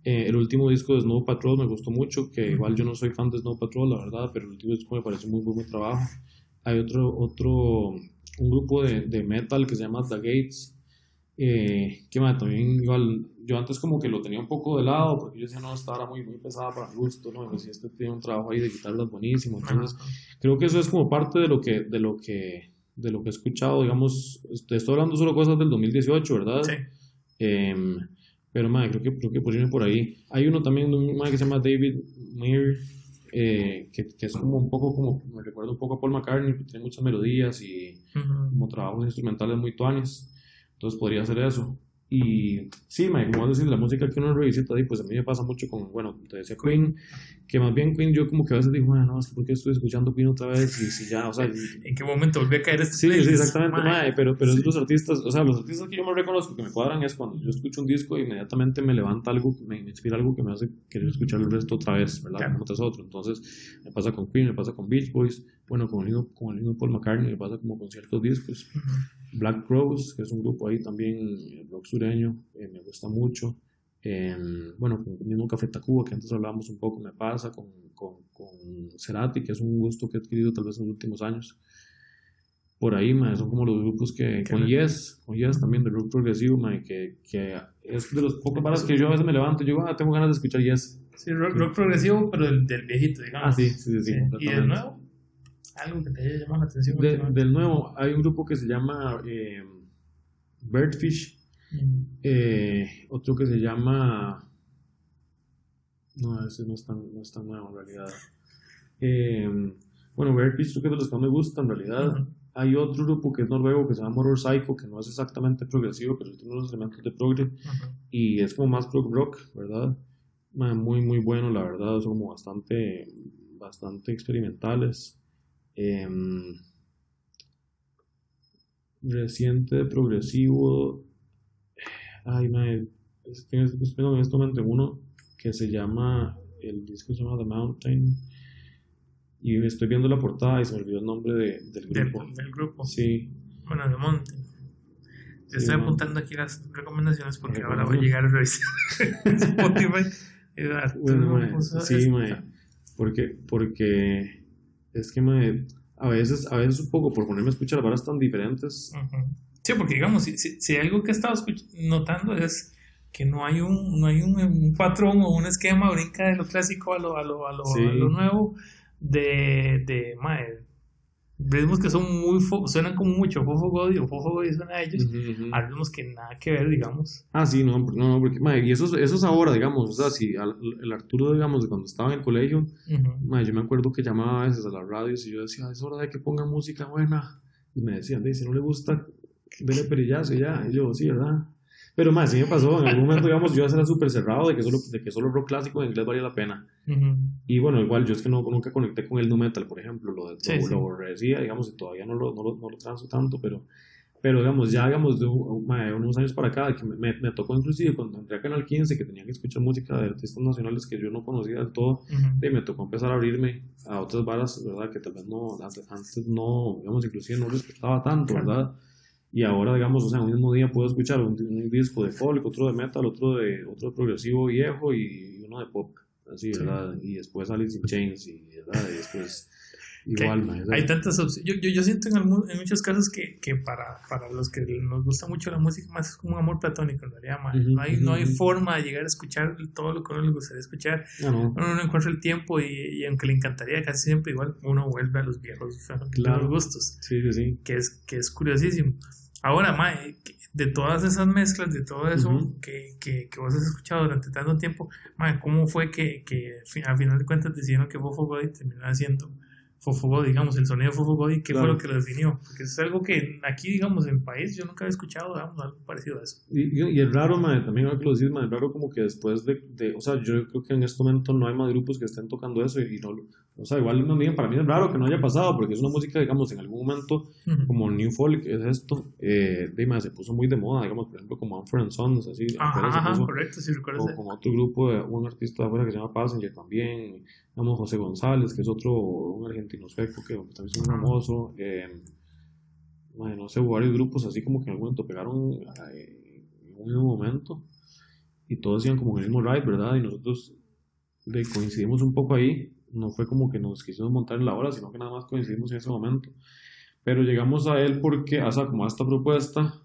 Eh, el último disco de Snow Patrol me gustó mucho, que igual yo no soy fan de Snow Patrol, la verdad, pero el último disco me parece muy buen trabajo. Hay otro, otro, un grupo de, de metal que se llama The Gates, eh, que me también igual, yo antes como que lo tenía un poco de lado, porque yo decía, no, estaba muy, muy pesada para el gusto, ¿no? Y este tiene un trabajo ahí de guitarras buenísimo, entonces creo que eso es como parte de lo que, de lo que, de lo que he escuchado, digamos, te estoy hablando solo cosas del 2018, ¿verdad? Sí. Eh, pero, madre, creo que, creo que por irme por ahí. Hay uno también de un madre que se llama David Muir, eh, que, que, es como un poco como, me recuerda un poco a Paul McCartney, que tiene muchas melodías y como trabajos instrumentales muy tuanes. Entonces podría ser eso. Y sí, mae, como decir, la música que uno revisita pues a mí me pasa mucho con, bueno, te decía Queen, que más bien Queen yo como que a veces digo, bueno, no, es que ¿por qué estoy escuchando Queen otra vez? Y si ya, o sea... (laughs) ¿En qué momento volví a caer este Sí, sí, exactamente, mae, pero, pero es los artistas, o sea, los artistas que yo me reconozco que me cuadran es cuando yo escucho un disco inmediatamente me levanta algo, me inspira algo que me hace querer escuchar el resto otra vez, ¿verdad? Claro. Uno tras otro. Entonces, me pasa con Queen, me pasa con Beach Boys, bueno, con el mismo, con el mismo Paul McCartney, me pasa como con ciertos discos. Ujú. Black Rose, que es un grupo ahí también, eh, rock sureño, eh, me gusta mucho. Eh, bueno, con el mismo Café Tacuba, que antes hablábamos un poco, me pasa, con, con, con Cerati, que es un gusto que he adquirido tal vez en los últimos años. Por ahí, mae, son como los grupos que, con. Yes, con Yes también, de rock progresivo, mae, que, que es de los pocos balas que yo a veces me levanto y yo, ah, tengo ganas de escuchar Yes. Sí, rock, rock progresivo, pero del, del viejito, digamos. Ah, sí, sí, sí, sí, Sí. ¿Y de nuevo? Algo que te haya llamado la atención. De- del nuevo, hay un grupo que se llama eh, Birdfish, Mm. Eh, otro que se llama. No, ese no es tan, no es tan nuevo en realidad. Eh, bueno, Birdfish creo que es de los que más me gustan en realidad. Hay otro grupo que es noruego que se llama Motor Psycho, que no es exactamente progresivo, pero tiene unos elementos de progre Ujú. y es como más prog rock, ¿verdad? Ma, Muy, muy bueno, la verdad, son como bastante, bastante experimentales. Em, reciente progresivo, ay, mae, es que es- tengo en este momento uno que se llama, el disco se llama The Mountain, y estoy viendo la portada y se me olvidó el nombre de- del grupo. del grupo. Sí, Bueno, de Monte. Yo Sí, estoy apuntando aquí las recomendaciones porque ahora voy a llegar a revisar (laughs) Spotify. Bueno, mae, sí, mae, porque, porque es que mae, a veces, a veces un poco por ponerme a escuchar varas tan diferentes. Sí, porque digamos, si, si, si algo que he estado notando es que no hay un, no hay un, un patrón o un esquema brinca de lo clásico a lo, a lo, a lo, Sí. a lo nuevo de, de mae, ritmos que son muy fo- suenan como mucho Fofo Godi o Fofo Godi suena a ellos a ritmos que nada que ver digamos. Ah, sí, no, no, porque, mae, y eso, es- eso es ahora, digamos, o sea, si al- el Arturo, digamos, de cuando estaba en el colegio, mae, yo me acuerdo que llamaba a veces a las radios y yo decía, es hora de que pongan música buena, y me decían, "Di, si no le gusta, dele perillazo y ya, y yo, sí, ¿verdad? Pero, más sí me pasó, en algún momento, digamos, yo era súper cerrado de que, solo, de que solo rock clásico en inglés valía la pena. Ujú. Y bueno, igual yo es que no, nunca conecté con el nu metal, por ejemplo, lo, de, Sí, lo, sí. lo aborrecía, digamos, y todavía no lo, no lo, no lo transo tanto, pero, pero digamos, ya digamos, de un- unos años para acá, que me, me, me tocó inclusive cuando entré a Canal 15, que tenía que escuchar música de artistas nacionales que yo no conocía del todo, Ujú. y me tocó empezar a abrirme a otras varas, ¿verdad? Que tal vez no, antes, no, digamos, inclusive no respetaba tanto. ¿verdad? Y ahora, digamos, o sea, un mismo día puedo escuchar un, un disco de folk, otro de metal, otro de, otro progresivo viejo y uno de pop, así, Sí. ¿verdad? Y después Alice in Chains, y, ¿verdad? Y después (laughs) igual, Hay tantas opciones. Yo, yo, yo siento en, algún- en muchos casos que, que para, para los que nos gusta mucho la música, más es como un amor platónico en realidad. man. Ujú, no, hay, no hay forma de llegar a escuchar todo lo que a uno le gustaría escuchar. ah, no, Uno no encuentra el tiempo y, y aunque le encantaría, casi siempre igual uno vuelve a los viejos, Claro. viejos gustos, sí, sí, sí. que es, que es curiosísimo. Ahora, mae, que- de todas esas mezclas, de todo eso que, que, que vos has escuchado durante tanto tiempo, mae, ¿cómo fue que, que al final de cuentas decidieron que Fofo Godi terminara haciendo Fofo Godi, digamos, el sonido de Fofo Godi? ¿Qué Claro. fue lo que lo definió? Porque es algo que aquí, digamos, en el país yo nunca había escuchado, digamos, algo parecido a eso. Y, y- y es raro, mae, también ahora que lo decís, es raro como que después de, de, o sea, yo creo que en este momento no hay más grupos que estén tocando eso y no, lo- o sea, igual no para mí es raro que no haya pasado, porque es una música, digamos, en algún momento, Ujú. como New Folk, es esto, eh, de, se puso muy de moda, digamos, por ejemplo, como Amfer Sons, así, Ajá, ajá, puso- correcto, si recuerdas. o con otro grupo de un artista de afuera que se llama Passenger también, digamos José González, que es otro, un argentino sueco que también es muy famoso, eh, mae, no sé, varios grupos así como que en algún momento pegaron eh, en un momento y todos iban como en el mismo ride, ¿verdad? Y nosotros de, coincidimos un poco ahí, no fue como que nos quisimos montar en la hora, sino que nada más coincidimos en ese momento. Pero llegamos a él porque, o sea, como a esta propuesta,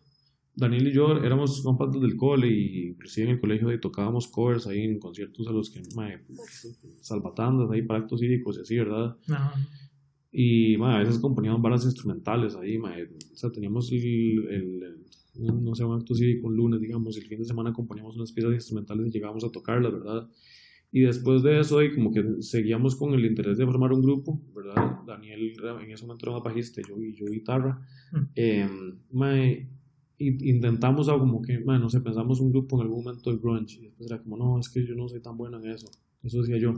Daniel y yo éramos compas del cole y inclusive en el colegio ahí tocábamos covers ahí en conciertos a los que, mae, salvatandas ahí para actos cívicos y así, ¿verdad? Ajá. Y mae, a veces componíamos balas instrumentales ahí, mae. o sea, teníamos el, el- no sé, un acto cívico un lunes, digamos, y el fin de semana componíamos unas piezas instrumentales y llegábamos a tocarlas, ¿verdad? Y después de eso, y como que seguíamos con el interés de formar un grupo, ¿verdad? Daniel en ese momento era bajista, yo, y yo guitarra. Eh, mae, intentamos algo como que, bueno, no sé, pensamos un grupo en algún momento de grunge y después era como, no, es que yo no soy tan bueno en eso. Eso decía yo,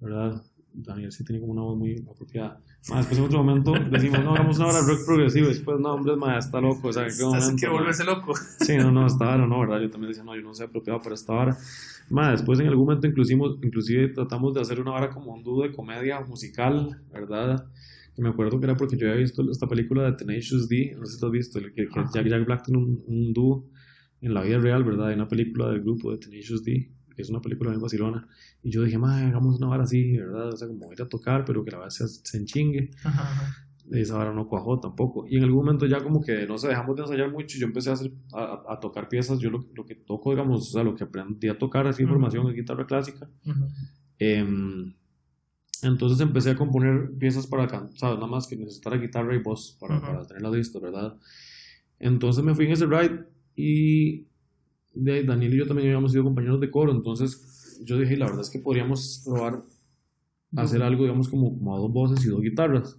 ¿verdad? Daniel sí tiene como una voz muy apropiada. Más después en otro momento decimos, no, hagamos una hora rock progresivo. Y después, no, hombre, más está loco. O sea, ¿en qué momento? que volverse loco. Sí, no, no, está hora, no, ¿verdad? Yo también decía, no, yo no soy apropiado para esta hora. Más después en algún momento inclusive, inclusive tratamos de hacer una hora como un dúo de comedia musical, ¿verdad? Me acuerdo que era porque yo había visto esta película de Tenacious D, no sé si tú has visto, que, que Jack, Jack Black tiene un, un dúo en la vida real, ¿verdad? Hay una película del grupo de Tenacious D que es una película en Barcelona. Y yo dije, hagamos una vara así, ¿verdad? O sea, como ir a tocar, pero que la vara se, se enchingue. Y esa vara no cuajó tampoco. Y en algún momento ya como que no sé, dejamos de ensayar mucho. Yo empecé a, hacer, a, tocar piezas. Yo lo, lo, que toco, digamos, o sea, lo que aprendí a tocar así, información de guitarra clásica. Em, entonces empecé a componer piezas para cantar, nada más que necesitara guitarra y voz para, para tenerla lista, ¿verdad? Entonces me fui en ese ride y de Daniel y yo también habíamos sido compañeros de coro, entonces yo dije, la verdad es que podríamos probar hacer algo, digamos, como, como a dos voces y dos guitarras.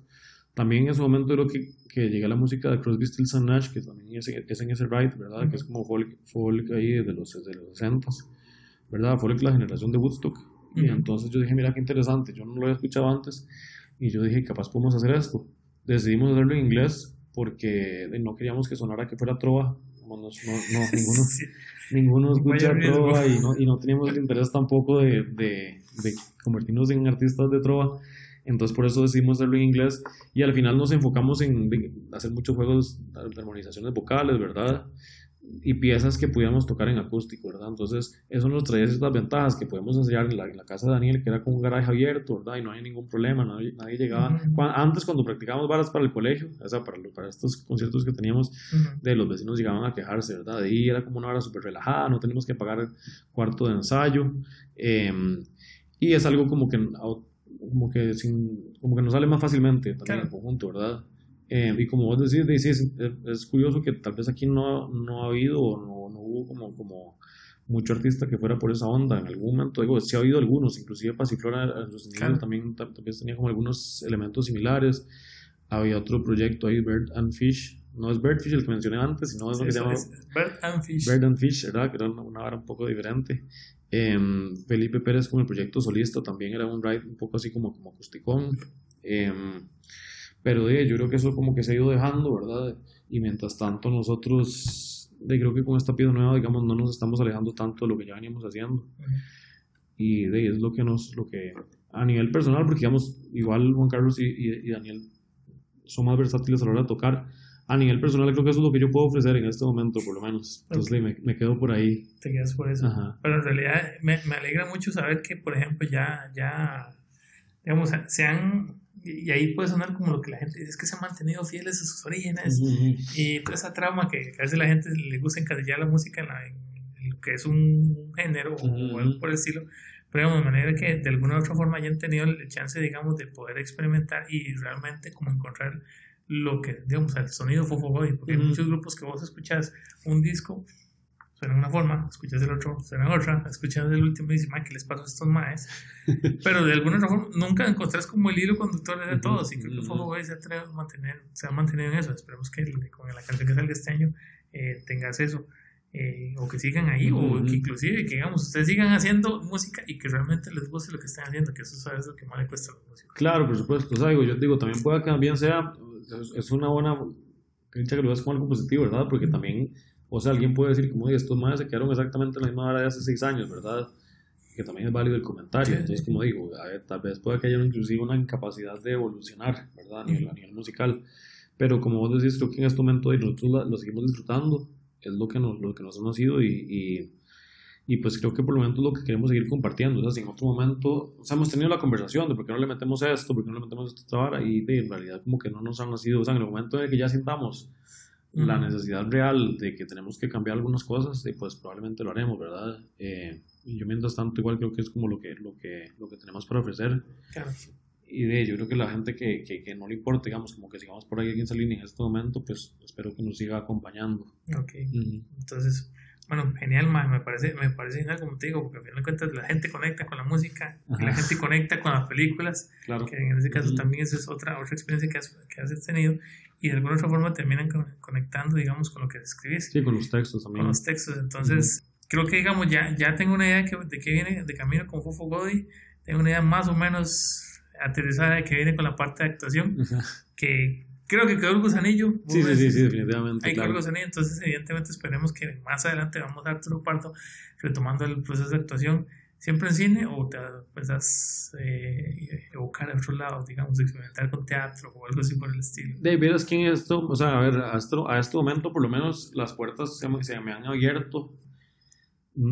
También en ese momento creo que, que llegué a la música de Crosby, Stills and Nash, que también es, es en ese ride, ¿verdad? Que es como folk, folk ahí de los, de los 60 ¿verdad? Folk la generación de Woodstock. Y entonces yo dije, mira qué interesante, yo no lo había escuchado antes. Y yo dije, capaz podemos hacer esto. Decidimos hacerlo en inglés porque no queríamos que sonara que fuera trova. No, no, no (laughs) ninguno, ninguno escucha trova y no, y no teníamos el interés tampoco de, de, de, convertirnos en artistas de trova. Entonces por eso decidimos hacerlo en inglés y al final nos enfocamos en hacer muchos juegos de armonizaciones vocales, ¿verdad? Y piezas que pudiéramos tocar en acústico, ¿verdad? Entonces, eso nos traía ciertas ventajas que podemos enseñar en la, en la, casa de Daniel, que era con un garaje abierto, ¿verdad? Y no hay ningún problema, nadie, nadie llegaba. antes, cuando practicábamos varas para el colegio, o sea, para, para estos conciertos que teníamos, de los vecinos llegaban a quejarse, ¿verdad? De ahí era como una hora súper relajada, no tenemos que pagar cuarto de ensayo. Em, y es algo como que, como que, sin, como que nos sale más fácilmente también en conjunto, ¿verdad? Eh, y como vos decís, es, es, curioso que tal vez aquí no, no ha habido o no, no, hubo como, como mucho artista que fuera por esa onda. En algún momento, digo, sí ha habido algunos, inclusive Pasiflora en sus inicios también, también tenía como algunos elementos similares. Había otro proyecto ahí, Bird and Fish. No es Birdfish el que mencioné antes, sino es lo que se llama Bird and Fish. Bird and Fish, ¿verdad? Que era una, una vara un poco diferente. Eh, Felipe Pérez con el proyecto solista también era un ride un poco así como, como acusticón. Eh, pero de, yo creo que eso como que se ha ido dejando, ¿verdad? Y mientras tanto nosotros, de, creo que con esta pieza nueva, digamos, no nos estamos alejando tanto de lo que ya veníamos haciendo. Y de, es lo que nos, lo que, a nivel personal, porque digamos, igual Juan Carlos y, y, Daniel son más versátiles a la hora de tocar. A nivel personal, creo que eso es lo que yo puedo ofrecer en este momento, por lo menos. Entonces me, me, quedo por ahí. Te quedas por eso. Pero en realidad me, me alegra mucho saber que, por ejemplo, ya, ya digamos, se han y ahí puede sonar como lo que la gente dice, es que se han mantenido fieles a sus orígenes. Y toda esa trama que a veces la gente le gusta encasillar la música en, lo que es un género o algo por el estilo. Pero de manera que de alguna u otra forma hayan tenido el chance, digamos, de poder experimentar y realmente como encontrar lo que, digamos, el sonido Fofo. Porque hay muchos grupos que vos escuchas un disco suena de una forma, escuchas el otro, suena otra, escuchas el último y dices, ¿qué les pasa a estos maes? (laughs) Pero de alguna forma nunca encontrás como el hilo conductor de todos y creo que Fuego se, a mantener, se ha mantenido en eso. Esperemos que con la canción que salga este año eh, tengas eso. Eh, o que sigan ahí, o que inclusive que digamos, ustedes sigan haciendo música y que realmente les guste lo que están haciendo, que eso es lo que más le cuesta a los músicos. Claro, por supuesto, o sea, yo digo, también puede que también sea, es una buena crítica que lo ves como algo positivo, ¿verdad? Porque también o sea, alguien puede decir, como, estos madres se quedaron exactamente en la misma hora de hace seis años, ¿verdad? Que también es válido el comentario. Entonces, como digo, tal vez puede que haya inclusive una incapacidad de evolucionar, ¿verdad? A nivel, musical. Pero como vos decís, creo que en este momento nosotros lo seguimos disfrutando, es lo que nos, lo que nos ha nacido y, y, pues creo que por lo menos es lo que queremos seguir compartiendo. O sea, si en otro momento, o sea, hemos tenido la conversación de por qué no le metemos esto, por qué no le metemos esta vara y de, en realidad como que no nos ha nacido, o sea, en el momento en el que ya sintamos la necesidad real de que tenemos que cambiar algunas cosas, y pues probablemente lo haremos, ¿verdad? Eh, yo mientras tanto igual creo que es como lo que, lo que, lo que tenemos para ofrecer. Y de yo creo que la gente que, que, que, no le importa, digamos, como que sigamos por ahí en esa línea en este momento, pues espero que nos siga acompañando. Ok. Entonces, Bueno, genial, ma, me parece, me parece genial, como te digo, porque al final de cuentas la gente conecta con la música, y la gente conecta con las películas, Claro. que en ese caso también esa es otra, otra experiencia que has, que has tenido, y de alguna otra forma terminan con- conectando, digamos, con lo que escribís, Sí, con los textos con también. los textos. Entonces, creo que, digamos, ya, ya tengo una idea que, de qué viene de camino con Fufo Godi, tengo una idea más o menos aterrizada de que viene con la parte de actuación, Ajá. que creo que quedó el gusanillo. Sí, sí, sí, sí, definitivamente. hay claro. algo en entonces evidentemente esperemos que más adelante vamos a Arturo Pardo retomando el proceso de actuación siempre en cine o te pensás eh, evocar a otros lados, digamos, experimentar con teatro o algo así por el estilo. De veras que en esto, o sea, a ver, a, esto, a este momento por lo menos las puertas se me, se me han abierto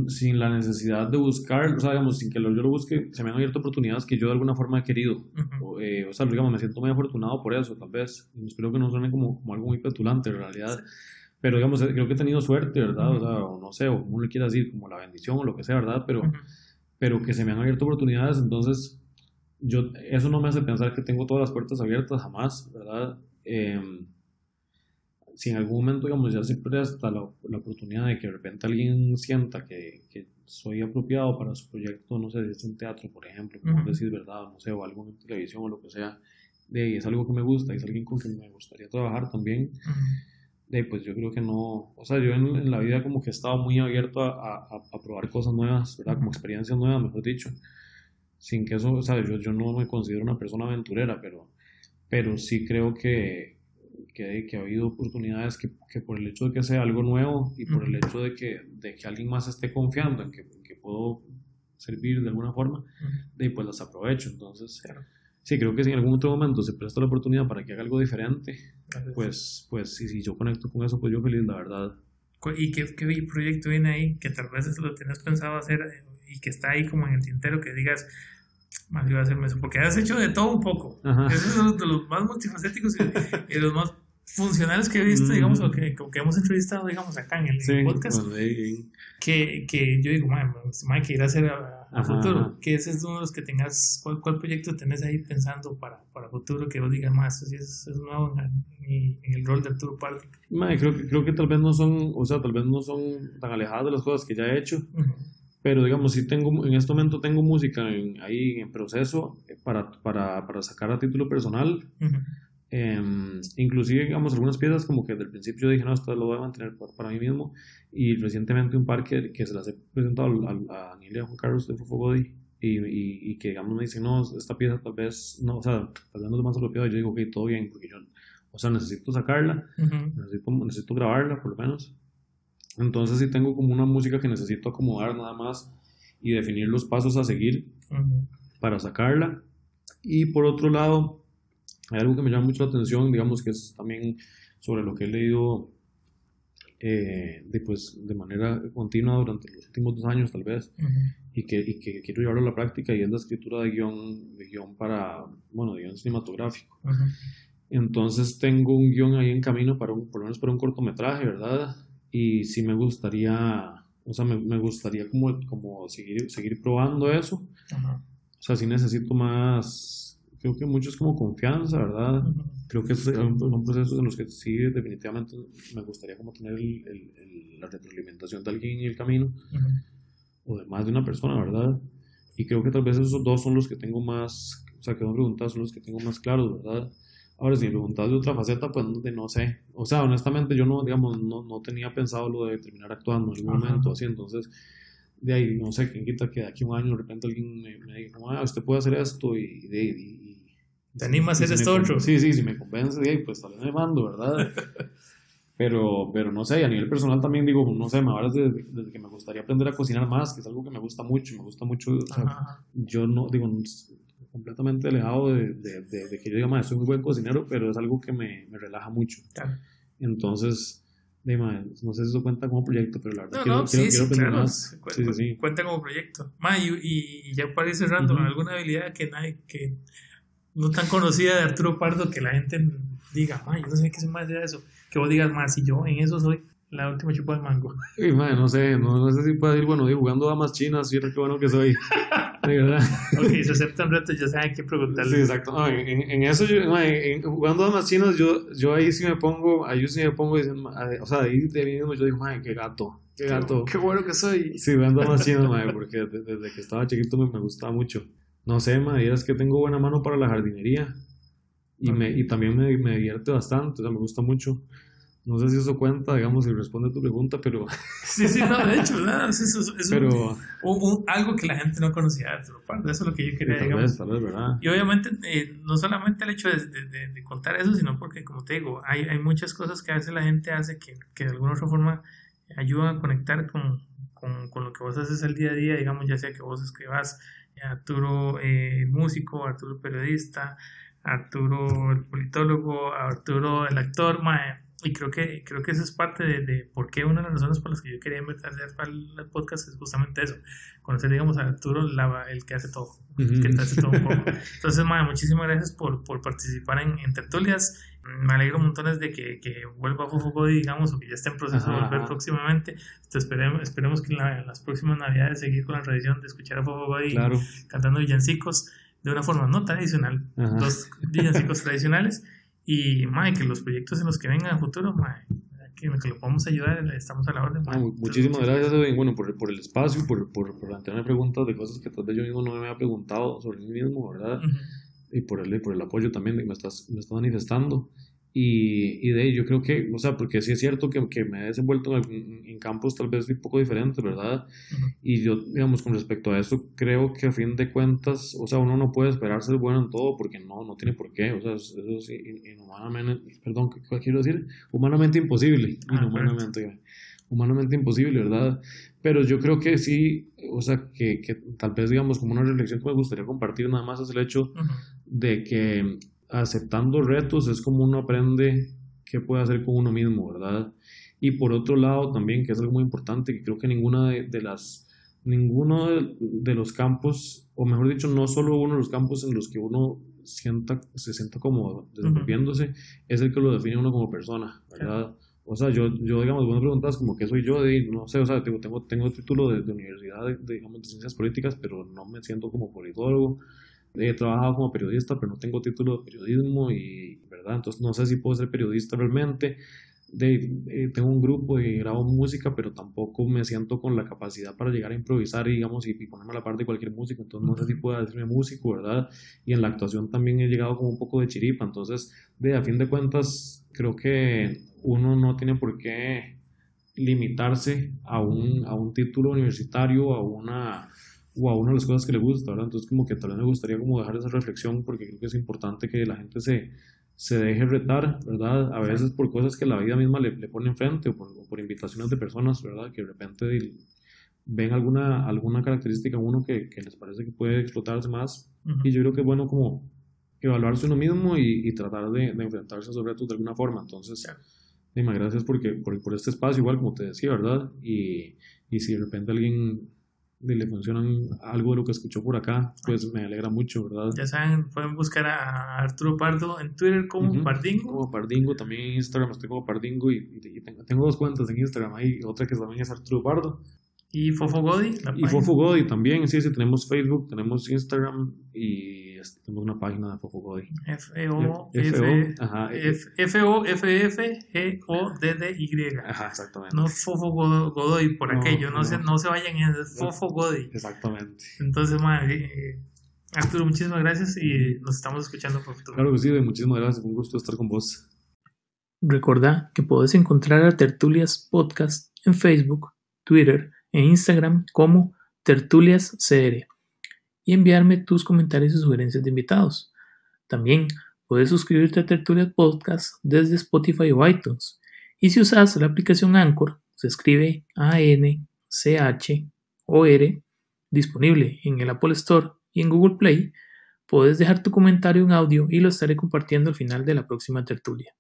sin la necesidad de buscar, o sea, digamos, sin que yo lo busque, se me han abierto oportunidades que yo de alguna forma he querido. Ujú. O, eh, o sea, digamos, me siento muy afortunado por eso, tal vez. Espero que no suene como, como algo muy petulante, en realidad. Pero, digamos, eh, creo que he tenido suerte, ¿verdad? O sea, o no sé, o como le quiera decir, como la bendición o lo que sea, ¿verdad? Pero, Ujú. pero que se me han abierto oportunidades, entonces yo, eso no me hace pensar que tengo todas las puertas abiertas, jamás, ¿verdad? Em, si en algún momento, digamos, ya se presta la, la oportunidad de que de repente alguien sienta que, que soy apropiado para su proyecto, no sé, si es en teatro, por ejemplo, como Ujú. decir verdad, no sé, o algo en televisión o lo que sea, de ahí es algo que me gusta, es alguien con quien me gustaría trabajar también, Ujú. de, pues yo creo que no, o sea, yo en, en la vida como que he estado muy abierto a, a, a probar cosas nuevas, ¿verdad? Como experiencias nuevas, mejor dicho, sin que eso, o sea, yo, yo no me considero una persona aventurera, pero, pero sí creo que, que, que ha habido oportunidades que, que por el hecho de que sea algo nuevo y por el hecho de que, de que alguien más esté confiando en que, que puedo servir de alguna forma, ahí, pues las aprovecho, entonces... Claro. Sí, creo que si en algún otro momento se presta la oportunidad para que haga algo diferente, Gracias. pues, pues si, si yo conecto con eso, pues yo feliz, la verdad. ¿Y qué, qué proyecto viene ahí que tal vez lo tenías pensado hacer eh, y que está ahí como en el tintero que digas, más iba a hacerme eso? Porque has hecho de todo un poco. Ajá. Esos son los de los más multifacéticos y, y los más funcionales que he visto, Mm. digamos, o que, o que hemos entrevistado, digamos, acá en el, el podcast. que, que yo digo, man, man, que ir a hacer a, a futuro, que ese es uno de los que tengas, ¿cuál, cuál proyecto tenés ahí pensando para, para futuro que vos digas, más esto sí es, es nuevo en, en- el rol de Arturo Pardo? Mae, creo, que, creo que tal vez no son, o sea, tal vez no son tan alejadas de las cosas que ya he hecho, Ujú, pero digamos, sí tengo, en este momento tengo música en- ahí en proceso eh, para, para, para sacar a título personal. ujú, Em, inclusive, digamos, algunas piezas como que desde el principio yo dije, no, esto lo voy a mantener para, para mí mismo. Y recientemente un par que, que se las he presentado a y a Juan Carlos de Fofo Body y, y, y que, digamos, me dicen, no, esta pieza tal vez, no, o sea, tal vez no es más apropiado. Y yo digo, ok, todo bien, porque yo, o sea, necesito sacarla, ujú, necesito, necesito grabarla por lo menos. Entonces sí tengo como una música que necesito acomodar nada más y definir los pasos a seguir ujú, para sacarla. Y por otro lado, hay algo que me llama mucho la atención, digamos que es también sobre lo que he leído eh, de, pues, de manera continua durante los últimos dos años tal vez, ujú, y que, y que quiero llevarlo a la práctica, y es la escritura de guion, de guion para, bueno, de guion cinematográfico. ujú. Entonces tengo un guion ahí en camino para un, por lo menos para un cortometraje, ¿verdad? Y sí me gustaría, o sea, me, me gustaría como, como seguir, seguir probando eso. Ajá, O sea, sí necesito más, creo que mucho es como confianza, ¿verdad? Creo que son, son procesos en los que sí definitivamente me gustaría como tener el- el- el- la retroalimentación de alguien en el camino, o de más de una persona, ¿verdad? Y creo que tal vez esos dos son los que tengo más, o sea, que me preguntas son los que tengo más claros, ¿verdad? Ahora, si me preguntas de otra faceta, pues no, no sé. O sea, honestamente yo no, digamos, no, no tenía pensado lo de terminar actuando en algún Ajá. momento, así, entonces, de ahí, no sé, quién quita que de aquí a un año de repente alguien me, me diga, ah, usted puede hacer esto y... y, y- ¿Te animas a hacer si esto otro? Sí, sí, si me convence, de ahí, pues tal vez me mando, ¿verdad? (laughs) Pero, pero no sé, a nivel personal también digo, no sé, me hablas desde, desde que me gustaría aprender a cocinar más, que es algo que me gusta mucho, me gusta mucho, o sea, yo no, digo, completamente alejado de, de, de- de que yo diga, "Ma, soy muy buen cocinero, pero es algo que me, me relaja mucho. claro. Entonces, de, no sé si eso cuenta como proyecto, pero la verdad No, quiero, no, quiero, sí, quiero sí, aprender claro. más. Cu- Sí, sí, cu- sí. Cuenta como proyecto. Ma, y, y- ya para ir cerrando, Ujú. ¿alguna habilidad que nadie, que no tan conocida de Arturo Pardo que la gente diga, yo no sé qué se me hace eso? Que vos digas, más si yo en eso soy la última chupa de mango. (laughs) Y, ma, no sé, no, no sé si puedo decir, bueno, jugando damas chinas, creo que bueno que soy. (laughs) De verdad. ok, se aceptan retos, ya saben qué preguntarle. Sí, exacto. No, en, en- eso, yo, ma, en- jugando damas chinas, yo, yo ahí sí me pongo, ahí sí me pongo o sea, ahí de mí mismo yo digo, madre, qué gato. Qué gato. Qué, bueno que soy. Sí, me ando más chido, mae, porque desde que estaba chiquito me, me gustaba mucho. No sé, mae, es que tengo buena mano para la jardinería. Y, me, y también me, me divierte bastante, o sea, me gusta mucho. No sé si eso cuenta, digamos, si responde a tu pregunta, pero... (laughs) Sí, sí, no, de hecho, ¿verdad? Es, es, es pero, un, un, algo que la gente no conocía de eso es lo que yo quería, tal digamos. vez, tal vez, ¿verdad? Y obviamente, eh, no solamente el hecho de, de, de, contar eso, sino porque, como te digo, hay, hay muchas cosas que a veces la gente hace que, que de alguna otra forma ayudan a conectar con, con, con, lo que vos haces el día a día, digamos, ya sea que vos escribas Arturo eh, músico, Arturo periodista, Arturo el politólogo, Arturo el actor, mae. Y creo que, creo que eso es parte de, de por qué una de las razones por las que yo quería invitar para el podcast es justamente eso. Conocer, digamos, a Arturo, la, el que hace todo. El que hace todo un poco. (laughs) Entonces, mae, muchísimas gracias por, por participar en, en, tertulias. Me alegro montones de que, que vuelva Fofo digamos, o que ya esté en proceso ajá, de volver ajá. próximamente. Entonces, esperemos, esperemos que en, la, en, las próximas navidades seguir con la tradición de escuchar a Fofo Body claro. cantando villancicos de una forma no tradicional. Ajá. Dos villancicos (laughs) tradicionales y, mae, que los proyectos en los que vengan a futuro, mae, que, que, lo podamos ayudar, estamos a la orden. Ah, muchísimas gracias, bueno, por, por, el espacio, por, por, por plantearme preguntas de cosas que tal vez yo mismo no me había preguntado sobre mí mismo, ¿verdad? Uh -huh. Y por el, por el apoyo también que me estás, me estás manifestando. Y, y de ahí yo creo que, o sea, porque sí es cierto que, que me he desenvuelto en, en, campos tal vez un poco diferentes, ¿verdad? Uh -huh. Y yo, digamos, con respecto a eso, creo que a fin de cuentas, o sea, uno no puede esperar ser bueno en todo porque no, no tiene por qué, o sea, eso es inhumanamente, perdón, ¿qué quiero decir? Humanamente imposible, ah, inhumanamente, humanamente imposible, ¿verdad? Pero yo creo que sí, o sea, que, que tal vez, digamos, como una reflexión que me gustaría compartir nada más es el hecho uh -huh. de que aceptando retos es como uno aprende qué puede hacer con uno mismo, ¿verdad? Y por otro lado también, que es algo muy importante, que creo que ninguna de, de las, ninguno de, de, los campos, o mejor dicho, no solo uno de los campos en los que uno sienta, se sienta cómodo desenvolviéndose, uh -huh. es el que lo define uno como persona, ¿verdad? O sea, yo, yo digamos, vos me preguntas como qué soy yo, de, no sé, o sea, tengo, tengo, tengo título de, de universidad, de, digamos, de ciencias políticas, pero no me siento como politólogo, he trabajado como periodista, pero no tengo título de periodismo y, ¿verdad? Entonces no sé si puedo ser periodista realmente. De, eh, tengo un grupo y grabo música, pero tampoco me siento con la capacidad para llegar a improvisar, digamos, y, y ponerme a la par de cualquier músico. Entonces no sé si puedo decirme músico, ¿verdad? Y en la actuación también he llegado como un poco de chiripa. Entonces, de a fin de cuentas, creo que uno no tiene por qué limitarse a un, a un título universitario, a una o a una de las cosas que le gusta, ¿verdad? Entonces como que tal vez me gustaría como dejar esa reflexión porque creo que es importante que la gente se, se deje retar, ¿verdad? A veces por cosas que la vida misma le, le pone enfrente o por, o por, invitaciones de personas, ¿verdad? Que de repente ven alguna, alguna característica en uno que, que les parece que puede explotarse más uh -huh. y yo creo que es bueno como evaluarse uno mismo y, y tratar de, de, enfrentarse a esos retos de alguna forma. Entonces, yeah. Gracias porque, por, por este espacio, igual como te decía, ¿verdad? Y, y si de repente alguien le funcionan algo de lo que escuchó por acá, pues me alegra mucho, ¿verdad? Ya saben, pueden buscar a Arturo Pardo en Twitter como uh -huh. Pardingo. Como Pardingo, también en Instagram estoy como Pardingo y, y, tengo, tengo, dos cuentas en Instagram ahí, otra que también es Arturo Pardo. Y Fofo Godi. y Fofo Godi también, sí, sí, tenemos Facebook, tenemos Instagram y este, tenemos una página de Fofo Godi. F-O, F-O-F-F-G-O-D-D-Y. Ajá, exactamente. No Fofo Godoy por no, aquello, no, no, se, no se vayan en Fofo. Exactamente. Entonces, madre, eh, Arturo, muchísimas gracias y nos estamos escuchando por futuro. Claro que sí, muchísimas gracias, un gusto estar con vos. Recordá que podés encontrar a Tertulias Podcast en Facebook, Twitter, en Instagram como Tertulias CR y enviarme tus comentarios y sugerencias de invitados. También puedes suscribirte a Tertulias Podcast desde Spotify o iTunes. Y si usas la aplicación Anchor, se escribe A-N-C-H-O-R, disponible en el Apple Store y en Google Play, puedes dejar tu comentario en audio y lo estaré compartiendo al final de la próxima tertulia.